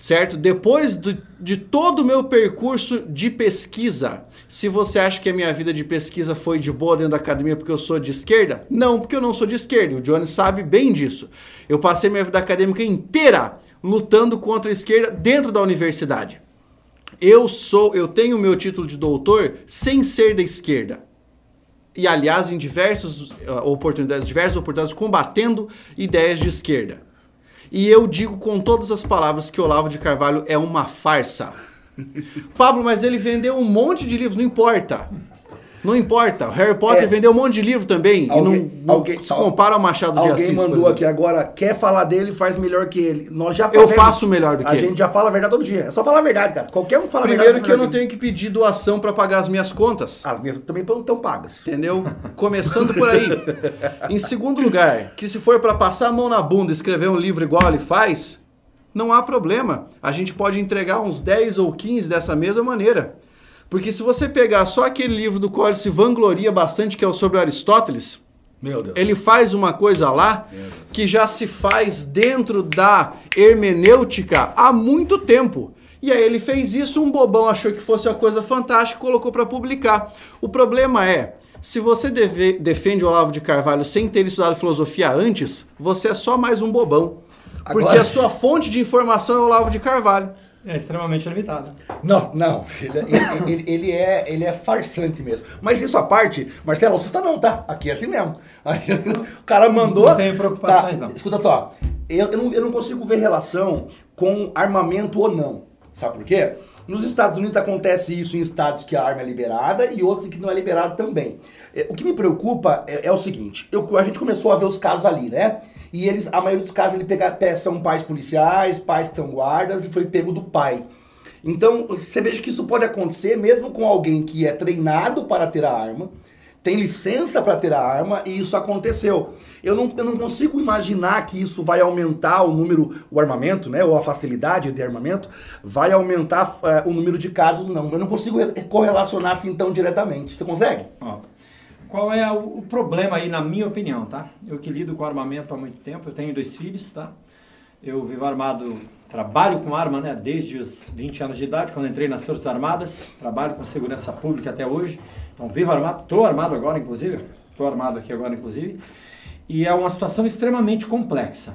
certo? Depois do, de todo o meu percurso de pesquisa. Se você acha que a minha vida de pesquisa foi de boa dentro da academia porque eu sou de esquerda, não, porque eu não sou de esquerda. O Johnny sabe bem disso. Eu passei minha vida acadêmica inteira lutando contra a esquerda dentro da universidade. Eu sou, eu tenho meu título de doutor sem ser da esquerda. E aliás, em diversas uh, oportunidades, diversas oportunidades combatendo ideias de esquerda. E eu digo com todas as palavras que Olavo de Carvalho é uma farsa. Pablo, mas ele vendeu um monte de livros, não importa. Não importa. O Harry Potter é. vendeu um monte de livro também. Alguém, e não, não alguém, se compara ao Machado de Assis. Alguém mandou aqui agora, quer falar dele, faz melhor que ele. Nós já Eu faço melhor do que a ele. A gente já fala a verdade todo dia. É só falar a verdade, cara. Qualquer um fala Primeiro a verdade. Primeiro que eu não tenho que pedir doação para pagar as minhas contas. As minhas também estão pagas. Entendeu? Começando por aí. <laughs> em segundo lugar, que se for para passar a mão na bunda e escrever um livro igual ele faz, não há problema. A gente pode entregar uns 10 ou 15 dessa mesma maneira. Porque se você pegar só aquele livro do qual ele se vangloria bastante, que é o sobre Aristóteles, ele faz uma coisa lá que já se faz dentro da hermenêutica há muito tempo. E aí ele fez isso, um bobão achou que fosse uma coisa fantástica e colocou para publicar. O problema é, se você deve, defende o Olavo de Carvalho sem ter estudado filosofia antes, você é só mais um bobão. Porque Agora... a sua fonte de informação é o Olavo de Carvalho. É extremamente limitado. Não, não. Ele, ele, ele, é, ele é farsante mesmo. Mas isso à parte, Marcelo, assusta não, tá? Aqui é assim mesmo. o cara mandou. Não tenho preocupações, tá, não. Escuta só. Eu, eu, não, eu não consigo ver relação com armamento ou não. Sabe por quê? Nos Estados Unidos acontece isso em estados que a arma é liberada e outros em que não é liberada também. É, o que me preocupa é, é o seguinte: eu, a gente começou a ver os casos ali, né? E eles, a maioria dos casos, ele pega, são pais policiais, pais que são guardas, e foi pego do pai. Então, você veja que isso pode acontecer mesmo com alguém que é treinado para ter a arma, tem licença para ter a arma e isso aconteceu. Eu não, eu não consigo imaginar que isso vai aumentar o número, o armamento, né, ou a facilidade de armamento, vai aumentar uh, o número de casos, não. Eu não consigo correlacionar assim tão diretamente. Você consegue? Ó, qual é o, problema aí, na minha opinião, tá? Eu que lido com armamento há muito tempo, eu tenho dois filhos, tá? Eu vivo armado, trabalho com arma, né? Desde os 20 anos de idade, quando entrei nas Forças Armadas, trabalho com segurança pública até hoje. Então, vivo armado, estou armado agora, inclusive, estou armado aqui agora, inclusive. E é uma situação extremamente complexa,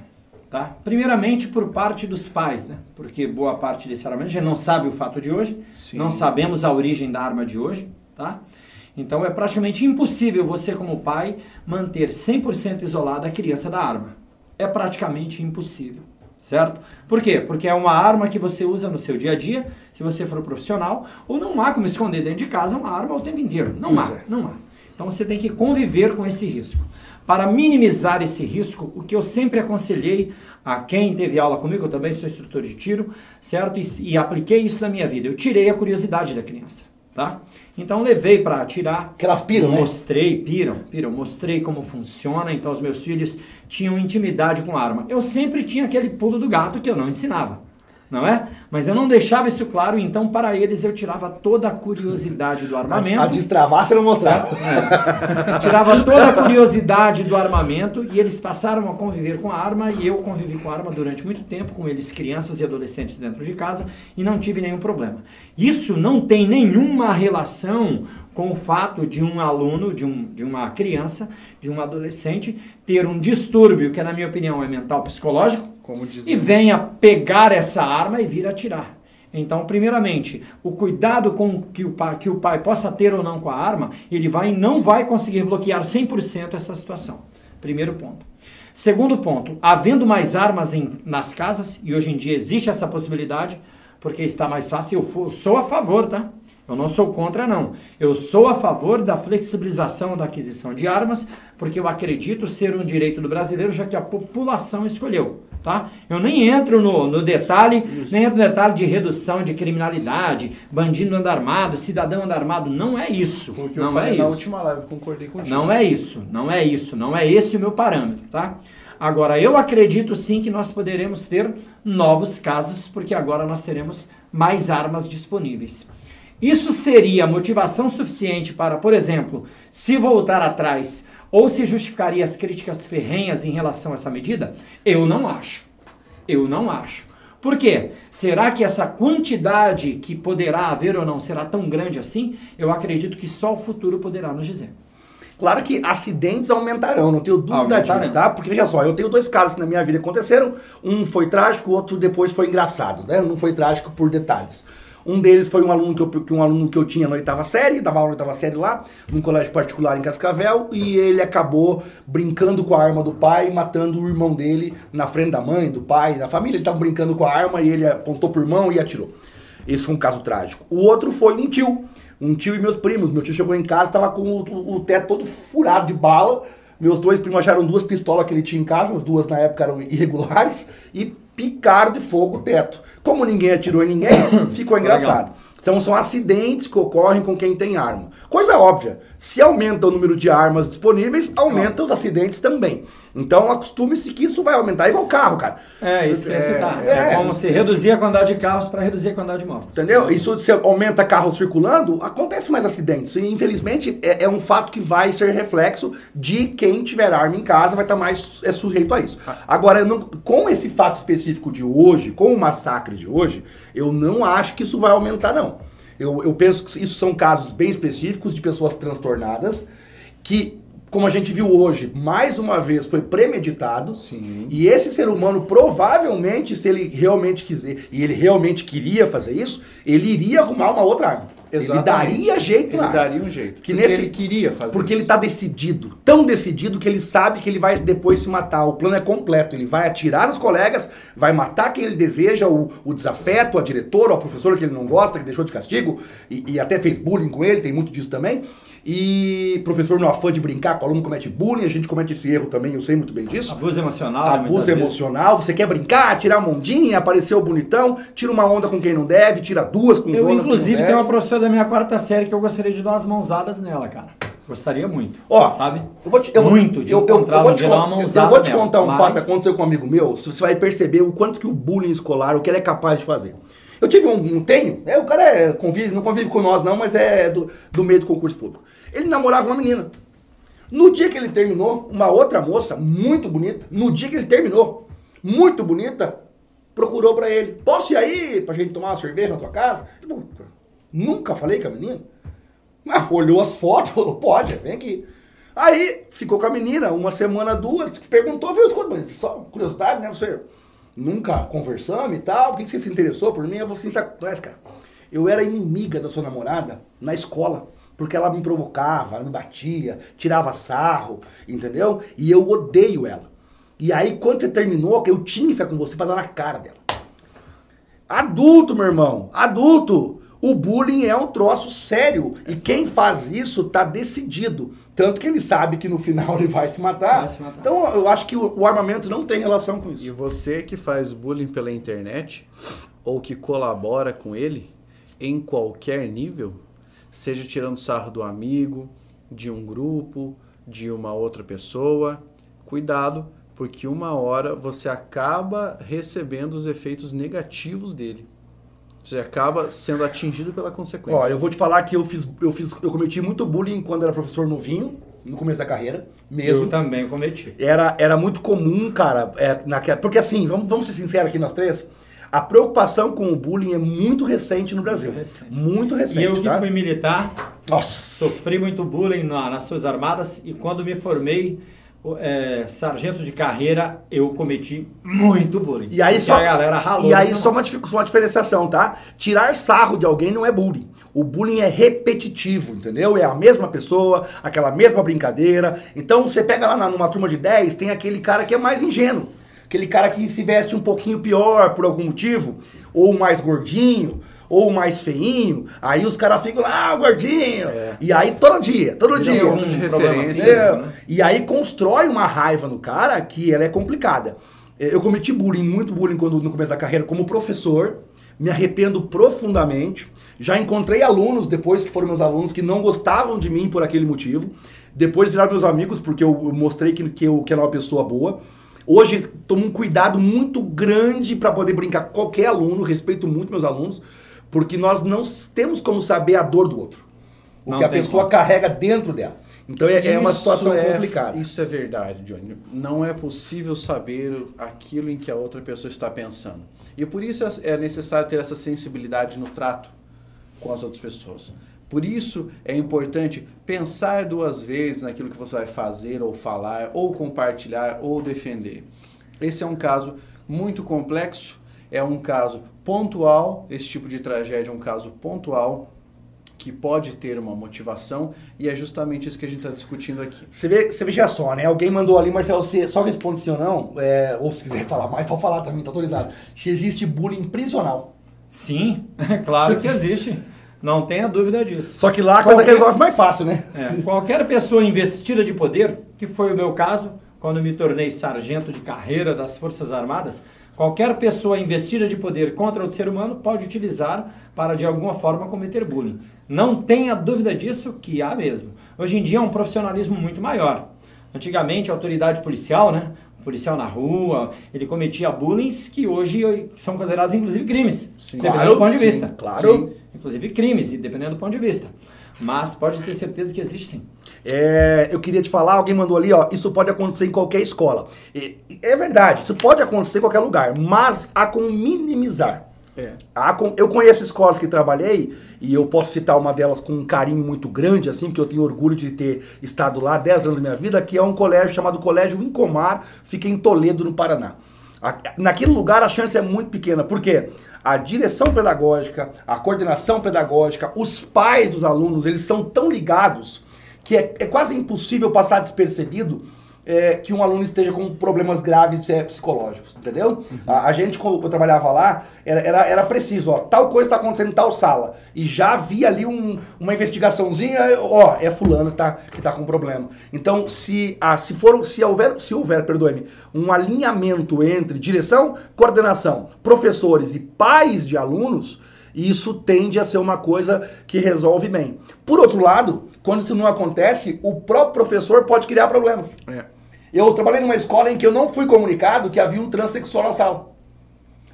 tá? Primeiramente por parte dos pais, né? Porque boa parte desse armamento gente não sabe o fato de hoje, Sim. não sabemos a origem da arma de hoje, tá? Então é praticamente impossível você, como pai, manter 100% isolada a criança da arma. É praticamente impossível, certo? Por quê? Porque é uma arma que você usa no seu dia a dia, se você for profissional, ou não há como esconder dentro de casa uma arma o tempo inteiro. Não há, é. não há. Então você tem que conviver com esse risco. Para minimizar esse risco, o que eu sempre aconselhei a quem teve aula comigo, eu também sou instrutor de tiro, certo? E, e apliquei isso na minha vida. Eu tirei a curiosidade da criança tá? Então levei para tirar. Que elas piram, né? Mostrei, piram, piram. Mostrei como funciona. Então os meus filhos tinham intimidade com a arma. Eu sempre tinha aquele pulo do gato que eu não ensinava não é? Mas eu não deixava isso claro, então para eles eu tirava toda a curiosidade do armamento. A, a destravar você não mostrava. É. Tirava toda a curiosidade do armamento e eles passaram a conviver com a arma e eu convivi com a arma durante muito tempo, com eles crianças e adolescentes dentro de casa e não tive nenhum problema. Isso não tem nenhuma relação com o fato de um aluno, de, um, de uma criança, de um adolescente ter um distúrbio que na minha opinião é mental psicológico e venha pegar essa arma e vir atirar. Então, primeiramente, o cuidado com que o pai, que o pai possa ter ou não com a arma, ele vai não vai conseguir bloquear 100% essa situação. Primeiro ponto. Segundo ponto, havendo mais armas em, nas casas, e hoje em dia existe essa possibilidade, porque está mais fácil, eu for, sou a favor, tá? Eu não sou contra, não. Eu sou a favor da flexibilização da aquisição de armas, porque eu acredito ser um direito do brasileiro, já que a população escolheu. Tá? Eu nem entro no, no detalhe, Isso. nem entro no detalhe de redução de criminalidade, bandido anda armado, cidadão anda armado. Não é isso. Foi o que não eu falei é na isso. última live, concordei contigo. Não é isso, não é isso, não é esse o meu parâmetro, tá? Agora, eu acredito sim que nós poderemos ter novos casos, porque agora nós teremos mais armas disponíveis. Isso seria motivação suficiente para, por exemplo, se voltar atrás ou se justificaria as críticas ferrenhas em relação a essa medida? Eu não acho. Eu não acho. Por quê? Será que essa quantidade que poderá haver ou não será tão grande assim? Eu acredito que só o futuro poderá nos dizer. Claro que acidentes aumentarão, não tenho dúvida Aumentarão. disso, tá? Porque veja só, eu tenho dois casos que na minha vida aconteceram. Um foi trágico, o outro depois foi engraçado, né? Não foi trágico por detalhes. Um deles foi um aluno que eu, um aluno que eu tinha na oitava série, dava aula na oitava série lá, num colégio particular em Cascavel, e ele acabou brincando com a arma do pai, matando o irmão dele na frente da mãe, do pai, da família. Ele tava brincando com a arma e ele apontou pro irmão e atirou. Esse foi um caso trágico. O outro foi um tio. Um tio e meus primos. Meu tio chegou em casa, tava com o- o teto todo furado de bala. Meus dois primos acharam duas pistolas que ele tinha em casa, as duas na época eram irregulares, e picaram de fogo o teto. Como ninguém atirou em ninguém, <coughs> ficou engraçado. Então são acidentes que ocorrem com quem tem arma. Coisa óbvia, se aumenta o número de armas disponíveis, aumenta os acidentes também. Então acostume-se que isso vai aumentar. É igual carro, cara. É, isso que ia citar. é, É, como se reduzir a quantidade de carros para reduzir a quantidade de motos. Entendeu? Isso se aumenta carro circulando, acontece mais acidentes. E infelizmente é, é um fato que vai ser reflexo de quem tiver arma em casa vai estar mais é, sujeito a isso. Agora, não- com esse fato específico de hoje, com o massacre de hoje, eu não acho que isso vai aumentar, não. Eu, eu penso que isso são casos bem específicos de pessoas transtornadas que, como a gente viu hoje, mais uma vez foi premeditado. Sim. E esse ser humano, provavelmente, se ele realmente quiser, e ele realmente queria fazer isso, ele iria arrumar uma outra arma. Ele Exatamente. daria jeito Ele na arma. daria um jeito. Que porque nesse- ele queria fazer Porque ele isso. tá decidido, tão decidido que ele sabe que ele vai depois se matar. O plano é completo. Ele vai atirar nos colegas, vai matar quem ele deseja, o, o desafeto, a diretora, o professor que ele não gosta, que deixou de castigo, e, e até fez bullying com ele, tem muito disso também. E professor no afã de brincar com o aluno comete bullying, a gente comete esse erro também, eu sei muito bem disso. Abuso emocional. Abuso muitas vezes. emocional, você quer brincar, tirar uma ondinha, aparecer o bonitão, tira uma onda com quem não deve, tira duas com Eu, dona inclusive, não tenho uma professora da minha quarta série que eu gostaria de dar umas mãozadas nela, cara. Gostaria muito. Ó, sabe? Eu vou te, eu Muito de eu, eu, eu encontrar vou te, uma eu- mãozada eu vou te nela, contar um mas- fato que aconteceu com um amigo meu, você vai perceber o quanto que o bullying escolar, o que ele é capaz de fazer. Eu tive um, um tenho, é, o cara é, convive, não convive com nós não, mas é do, do meio do concurso público. Ele namorava uma menina. No dia que ele terminou, uma outra moça, muito bonita, no dia que ele terminou, muito bonita, procurou pra ele. Posso ir aí pra gente tomar uma cerveja na tua casa? Falou, Nunca falei com a menina. Ah, olhou as fotos, <laughs> falou, pode, vem aqui. Aí ficou com a menina uma semana, duas, perguntou, viu, mas só curiosidade, né? Você nunca conversamos e tal, por que você se interessou por mim? Eu falei assim, sabe, cara, eu era inimiga da sua namorada na escola, porque ela me provocava, ela me batia, tirava sarro, entendeu? E eu odeio ela. E aí, quando você terminou, que eu tinha que ficar com você pra dar na cara dela. Adulto, meu irmão, adulto. O bullying é um troço sério. E quem faz isso tá decidido. Tanto que ele sabe que no final ele vai se matar. Vai se matar. Então eu acho que o, o armamento não tem relação com E isso. você que faz bullying pela internet ou que colabora com ele em qualquer nível, seja tirando sarro do amigo, de um grupo, de uma outra pessoa, cuidado, porque uma hora você acaba recebendo os efeitos negativos dele. Você acaba sendo atingido pela consequência. Ó, eu vou te falar que eu fiz, eu fiz, eu cometi muito bullying quando era professor novinho, no começo da carreira, mesmo. Eu também cometi. Era, era muito comum, cara, é, naquela, porque assim, vamos, vamos ser sinceros aqui nós três, a preocupação com o bullying é muito recente no Brasil. recente. Muito recente, E eu que tá? fui militar, Nossa! sofri muito bullying na- nas Forças Armadas e quando me formei é, sargento de carreira, eu cometi muito bullying. E aí só, a galera ralou. e aí no só uma, só uma diferenciação, tá? Tirar sarro de alguém não é bullying. O bullying é repetitivo, entendeu? É a mesma pessoa, aquela mesma brincadeira. Então você pega lá na- numa turma de 10, tem aquele cara que é mais ingênuo. Aquele cara que se veste um pouquinho pior por algum motivo, ou mais gordinho, ou mais feinho. Aí os caras ficam lá, ah, o gordinho. E aí todo dia, todo Vira dia. ponto de um problema referência. Entendeu? né? E aí constrói uma raiva no cara que ela é complicada. Eh, Eu cometi bullying, muito bullying quando no começo da carreira como professor. Me arrependo profundamente. Já encontrei alunos depois que foram meus alunos que não gostavam de mim por aquele motivo. Depois viraram meus amigos porque eu mostrei que, que, eu, que era uma pessoa boa. Hoje tomo um cuidado muito grande para poder brincar com qualquer aluno, respeito muito meus alunos, porque nós não temos como saber a dor do outro. O Não que a pessoa como. carrega dentro dela. Então é, é uma situação é- complicada. Isso é verdade, Johnny. Não é possível saber aquilo em que a outra pessoa está pensando. E por isso é- é necessário ter essa sensibilidade no trato com as outras pessoas. Por isso é importante pensar duas vezes naquilo que você vai fazer, ou falar, ou compartilhar, ou defender. Esse é um caso muito complexo, é um caso pontual, esse tipo de tragédia é um caso pontual que pode ter uma motivação e é justamente isso que a gente está discutindo aqui. Você, vê, você veja só, né? Alguém mandou ali, Marcelo, você só responde sim ou não, é, ou se quiser <laughs> falar mais, pode falar também, tá autorizado. Se existe bullying prisional. Sim, é <laughs> claro que existe. Não tenha dúvida disso. Só que lá a coisa Qualquer- resolve mais fácil, né? É, qualquer pessoa investida de poder, que foi o meu caso, quando me tornei sargento de carreira das Forças Armadas, qualquer pessoa investida de poder contra outro ser humano pode utilizar para de alguma forma cometer bullying. Não tenha dúvida disso que há mesmo. Hoje em dia é um profissionalismo muito maior. Antigamente a autoridade policial, né? O policial na rua, ele cometia bullying que hoje são considerados inclusive crimes, Sim. Claro, do ponto de sim, vista. claro. Sim, inclusive crimes, e dependendo do ponto de vista. Mas pode ter certeza que existe sim. É, eu queria te falar, alguém mandou ali, ó, isso pode acontecer em qualquer escola. E é verdade, isso pode acontecer em qualquer lugar, mas há como minimizar. É. Há com- eu conheço escolas que trabalhei e eu posso citar uma delas com um carinho muito grande, assim, porque eu tenho orgulho de ter estado lá 10 anos da minha vida, que é um colégio chamado Colégio Incomar, fica em Toledo, no Paraná. Naquele lugar a chance é muito pequena, porque a direção pedagógica, a coordenação pedagógica, os pais dos alunos, eles são tão ligados que é, é quase impossível passar despercebido é, que um aluno esteja com problemas graves é, psicológicos, entendeu? A, a gente, quando eu trabalhava lá, era, era, era preciso, ó, tal coisa está acontecendo em tal sala. E já havia ali um- uma investigaçãozinha, ó, é fulano que tá, que tá com problema. Então, se, a, se, for, se houver, se houver, perdoe-me, um alinhamento entre direção, coordenação, professores e pais de alunos, isso tende a ser uma coisa que resolve bem. Por outro lado, quando isso não acontece, o próprio professor pode criar problemas. É. Eu trabalhei numa escola em que eu não fui comunicado que havia um transexual na sala.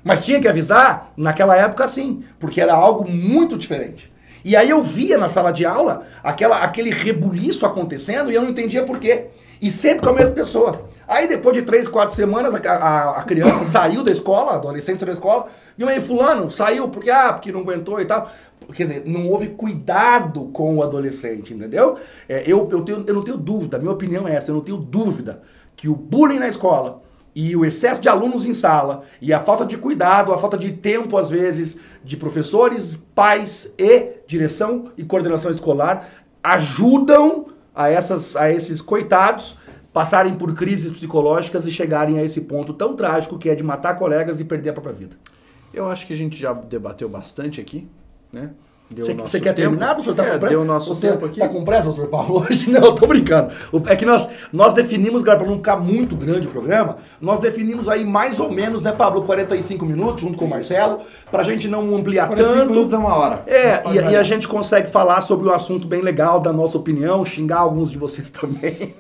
Mas tinha que avisar, naquela época sim, porque era algo muito diferente. E aí eu via na sala de aula aquela, aquele rebuliço acontecendo e eu não entendia por quê. E sempre com a mesma pessoa. Aí depois de três, quatro semanas, a, a- a criança <laughs> saiu da escola, adolescente da escola, viu aí, fulano, saiu porque, ah, porque não aguentou e tal. Quer dizer, não houve cuidado com o adolescente, entendeu? É, eu, eu, tenho, eu não tenho dúvida, minha opinião é essa, eu não tenho dúvida que o bullying na escola e o excesso de alunos em sala, e a falta de cuidado, a falta de tempo, às vezes, de professores, pais e direção e coordenação escolar, ajudam a, essas, a esses coitados passarem por crises psicológicas e chegarem a esse ponto tão trágico que é de matar colegas e perder a própria vida. Eu acho que a gente já debateu bastante aqui, né? Deu Você, o nosso você quer tempo. terminar, professor? Tá é, com pressa? deu o nosso você tempo aqui. Tá com pressa, professor Paulo, <laughs> hoje? Não, eu tô brincando. O- É que nós, nós definimos, galera, para não ficar muito grande o programa, nós definimos aí mais ou menos, né, Pablo, 45 minutos, junto com o Marcelo, pra gente não ampliar 45 tanto. minutos é uma hora. É, e, e a gente consegue falar sobre um assunto bem legal, da nossa opinião, xingar alguns de vocês <laughs> também.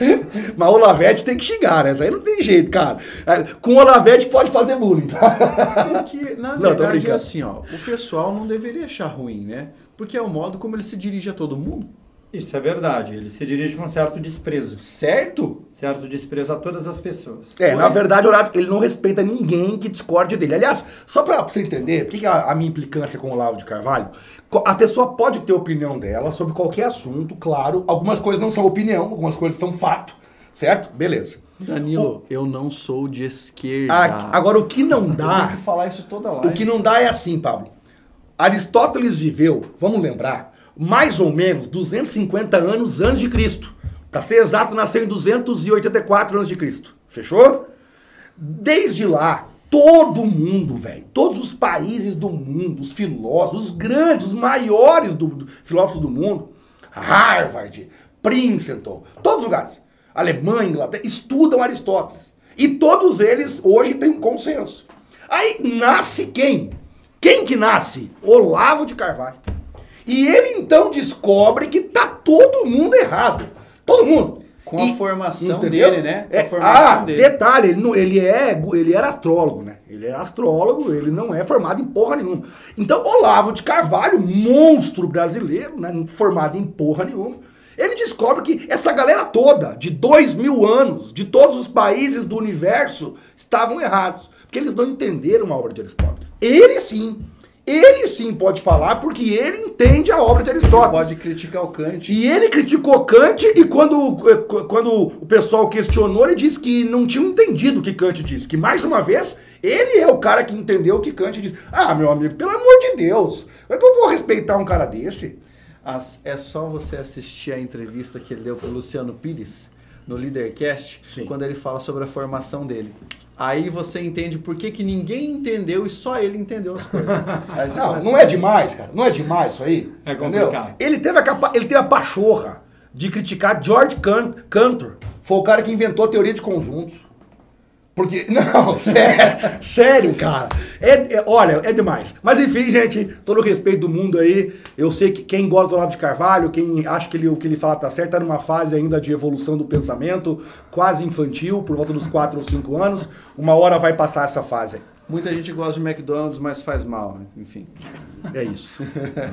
<laughs> Mas o Olavete tem que xingar, né? Isso aí não tem jeito, cara. É, Com o Olavete pode fazer bullying, tá? <laughs> Porque, na Não, verdade, é assim, ó, o pessoal não deveria achar ruim, né? Porque é o modo como ele se dirige a todo mundo. Isso é verdade. Ele se dirige com certo desprezo. Certo? Certo desprezo a todas as pessoas. É, na verdade, o Olavo, ele não respeita ninguém que discorde dele. Aliás, só pra você entender, por que a, a minha implicância com o Olavo de Carvalho, a pessoa pode ter opinião dela sobre qualquer assunto, claro. Algumas coisas não são opinião, algumas coisas são fato, certo? Beleza. Danilo, eu não sou de esquerda. A- agora, o que não Eu dá, tenho que falar isso toda live. o que não dá é assim, Pablo. Aristóteles viveu, vamos lembrar, mais ou menos 250 anos antes de Cristo. Para ser exato, nasceu em 284 anos de Cristo. Fechou? Desde lá, todo mundo, velho, todos os países do mundo, os filósofos, os grandes, os maiores do, do- filósofos do mundo, Harvard, Princeton, todos os lugares, Alemanha, Inglaterra, estudam Aristóteles. E todos eles hoje têm um consenso. Aí nasce quem? Quem que nasce? Olavo de Carvalho. E ele então descobre que tá todo mundo errado. Todo mundo. Com a E- formação entendeu? dele, né? Com É, a formação ah, dele. detalhe, ele, não- ele, é, ele era astrólogo, né? Ele é astrólogo, ele não é formado em porra nenhuma. Então, Olavo de Carvalho, monstro brasileiro, né? Formado em porra nenhuma. Ele descobre que essa galera toda, de dois mil anos, de todos os países do universo, estavam errados. Porque eles não entenderam a obra de Aristóteles. Ele sim. Ele sim pode falar porque ele entende a obra de Aristóteles. Pode criticar o Kant. E ele criticou Kant e quando, quando o pessoal questionou, ele disse que não tinha entendido o que Kant disse. Que mais uma vez, ele é o cara que entendeu o que Kant disse. Ah, meu amigo, pelo amor de Deus, como é que eu vou respeitar um cara desse? As, é só você assistir a entrevista que ele deu para Luciano Pires no Leadercast, Sim. quando ele fala sobre a formação dele. Aí você entende por que, que ninguém entendeu e só ele entendeu as coisas. <laughs> Não, não é demais, cara. Não é demais isso aí. É entendeu? complicado. Ele teve, a capa- ele teve a pachorra de criticar George Can- Cantor. Foi o cara que inventou a teoria de conjuntos. Porque, <laughs> não, sério, sério, cara. É, é- olha, é demais. Mas enfim, gente, todo o respeito do mundo aí. Eu sei que quem gosta do Olavo de Carvalho, quem acha que ele, o que ele fala tá certo, tá numa fase ainda de evolução do pensamento, quase infantil, por volta dos 4 ou 5 anos. Uma hora vai passar essa fase aí. Muita gente gosta de McDonald's, mas faz mal, né? enfim. É isso.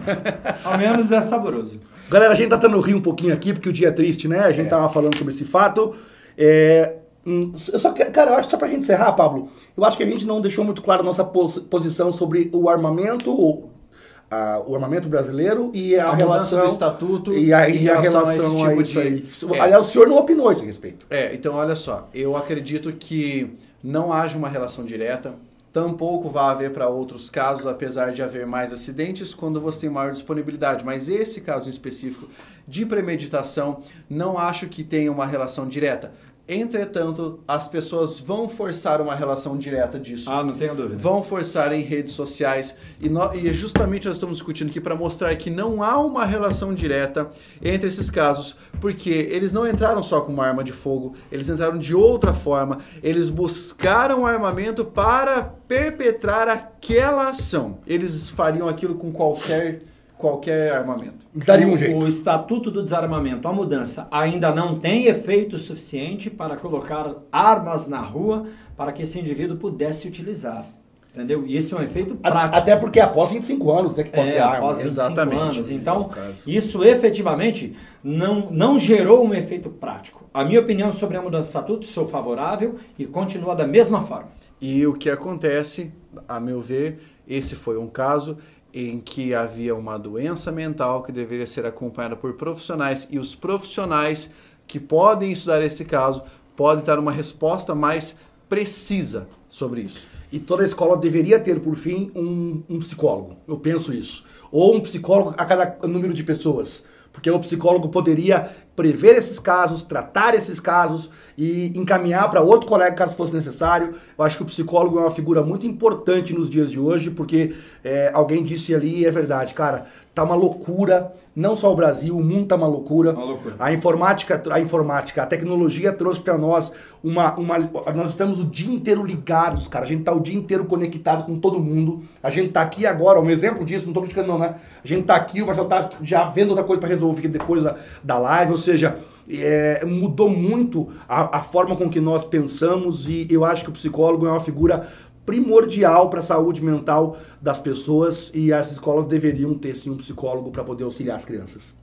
<laughs> Ao menos é saboroso. Galera, a gente tá tentando rir um pouquinho aqui, porque o dia é triste, né? A gente tava falando sobre esse fato. É, eu só que, cara, eu acho que só pra gente encerrar, Pablo, eu acho que a gente não deixou muito claro a nossa pos- posição sobre o armamento, o, a- o armamento brasileiro e a, A relação. do estatuto e a, e a relação a relação esse a, tipo isso de- aí. É. Aliás, o senhor não opinou a esse respeito. É, então olha só, eu acredito que não haja uma relação direta, tampouco vai haver para outros casos, apesar de haver mais acidentes quando você tem maior disponibilidade. Mas esse caso em específico de premeditação, não acho que tenha uma relação direta. Entretanto, as pessoas vão forçar uma relação direta disso Ah, não tenho dúvida. vão forçar em redes sociais e, nó- e justamente nós estamos discutindo aqui para mostrar que não há uma relação direta entre esses casos, porque eles não entraram só com uma arma de fogo, eles entraram de outra forma, eles buscaram armamento para perpetrar aquela ação. Eles fariam aquilo com qualquer qualquer armamento. Daria um o, jeito. o Estatuto do Desarmamento, a mudança, ainda não tem efeito suficiente para colocar armas na rua para que esse indivíduo pudesse utilizar. Entendeu? E esse é um efeito prático. Até porque é após 25 anos, né? Que pode ter É, arma. após 25 exatamente. anos. Então, No caso. isso efetivamente não, não gerou um efeito prático. A minha opinião sobre a mudança do estatuto, sou favorável e continua da mesma forma. E o que acontece, a meu ver, esse foi um caso em que havia uma doença mental que deveria ser acompanhada por profissionais e os profissionais que podem estudar esse caso podem dar uma resposta mais precisa sobre isso. E toda escola deveria ter, por fim, um, um psicólogo. Eu penso isso. Ou um psicólogo a cada número de pessoas. Porque o psicólogo poderia prever esses casos, tratar esses casos e encaminhar para outro colega caso fosse necessário. Eu acho que o psicólogo é uma figura muito importante nos dias de hoje, porque é, alguém disse ali, e é verdade, cara, tá uma loucura. Não só o Brasil, o mundo tá uma loucura. Uma loucura. A informática, a informática, a tecnologia trouxe para nós uma, uma. Nós estamos o dia inteiro ligados, cara. A gente tá o dia inteiro conectado com todo mundo. A gente tá aqui agora, um exemplo disso, não tô criticando, não, né? A gente tá aqui, o Marcelo tá já vendo outra coisa para resolver depois da, da live, ou seja. é, mudou muito a, a forma com que nós pensamos e eu acho que o psicólogo é uma figura primordial para a saúde mental das pessoas e as escolas deveriam ter sim um psicólogo para poder auxiliar as crianças.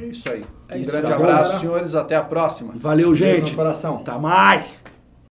É isso aí. É um isso, grande tá bom, abraço, galera? senhores. Até a próxima. Valeu, gente. no coração. Tá mais.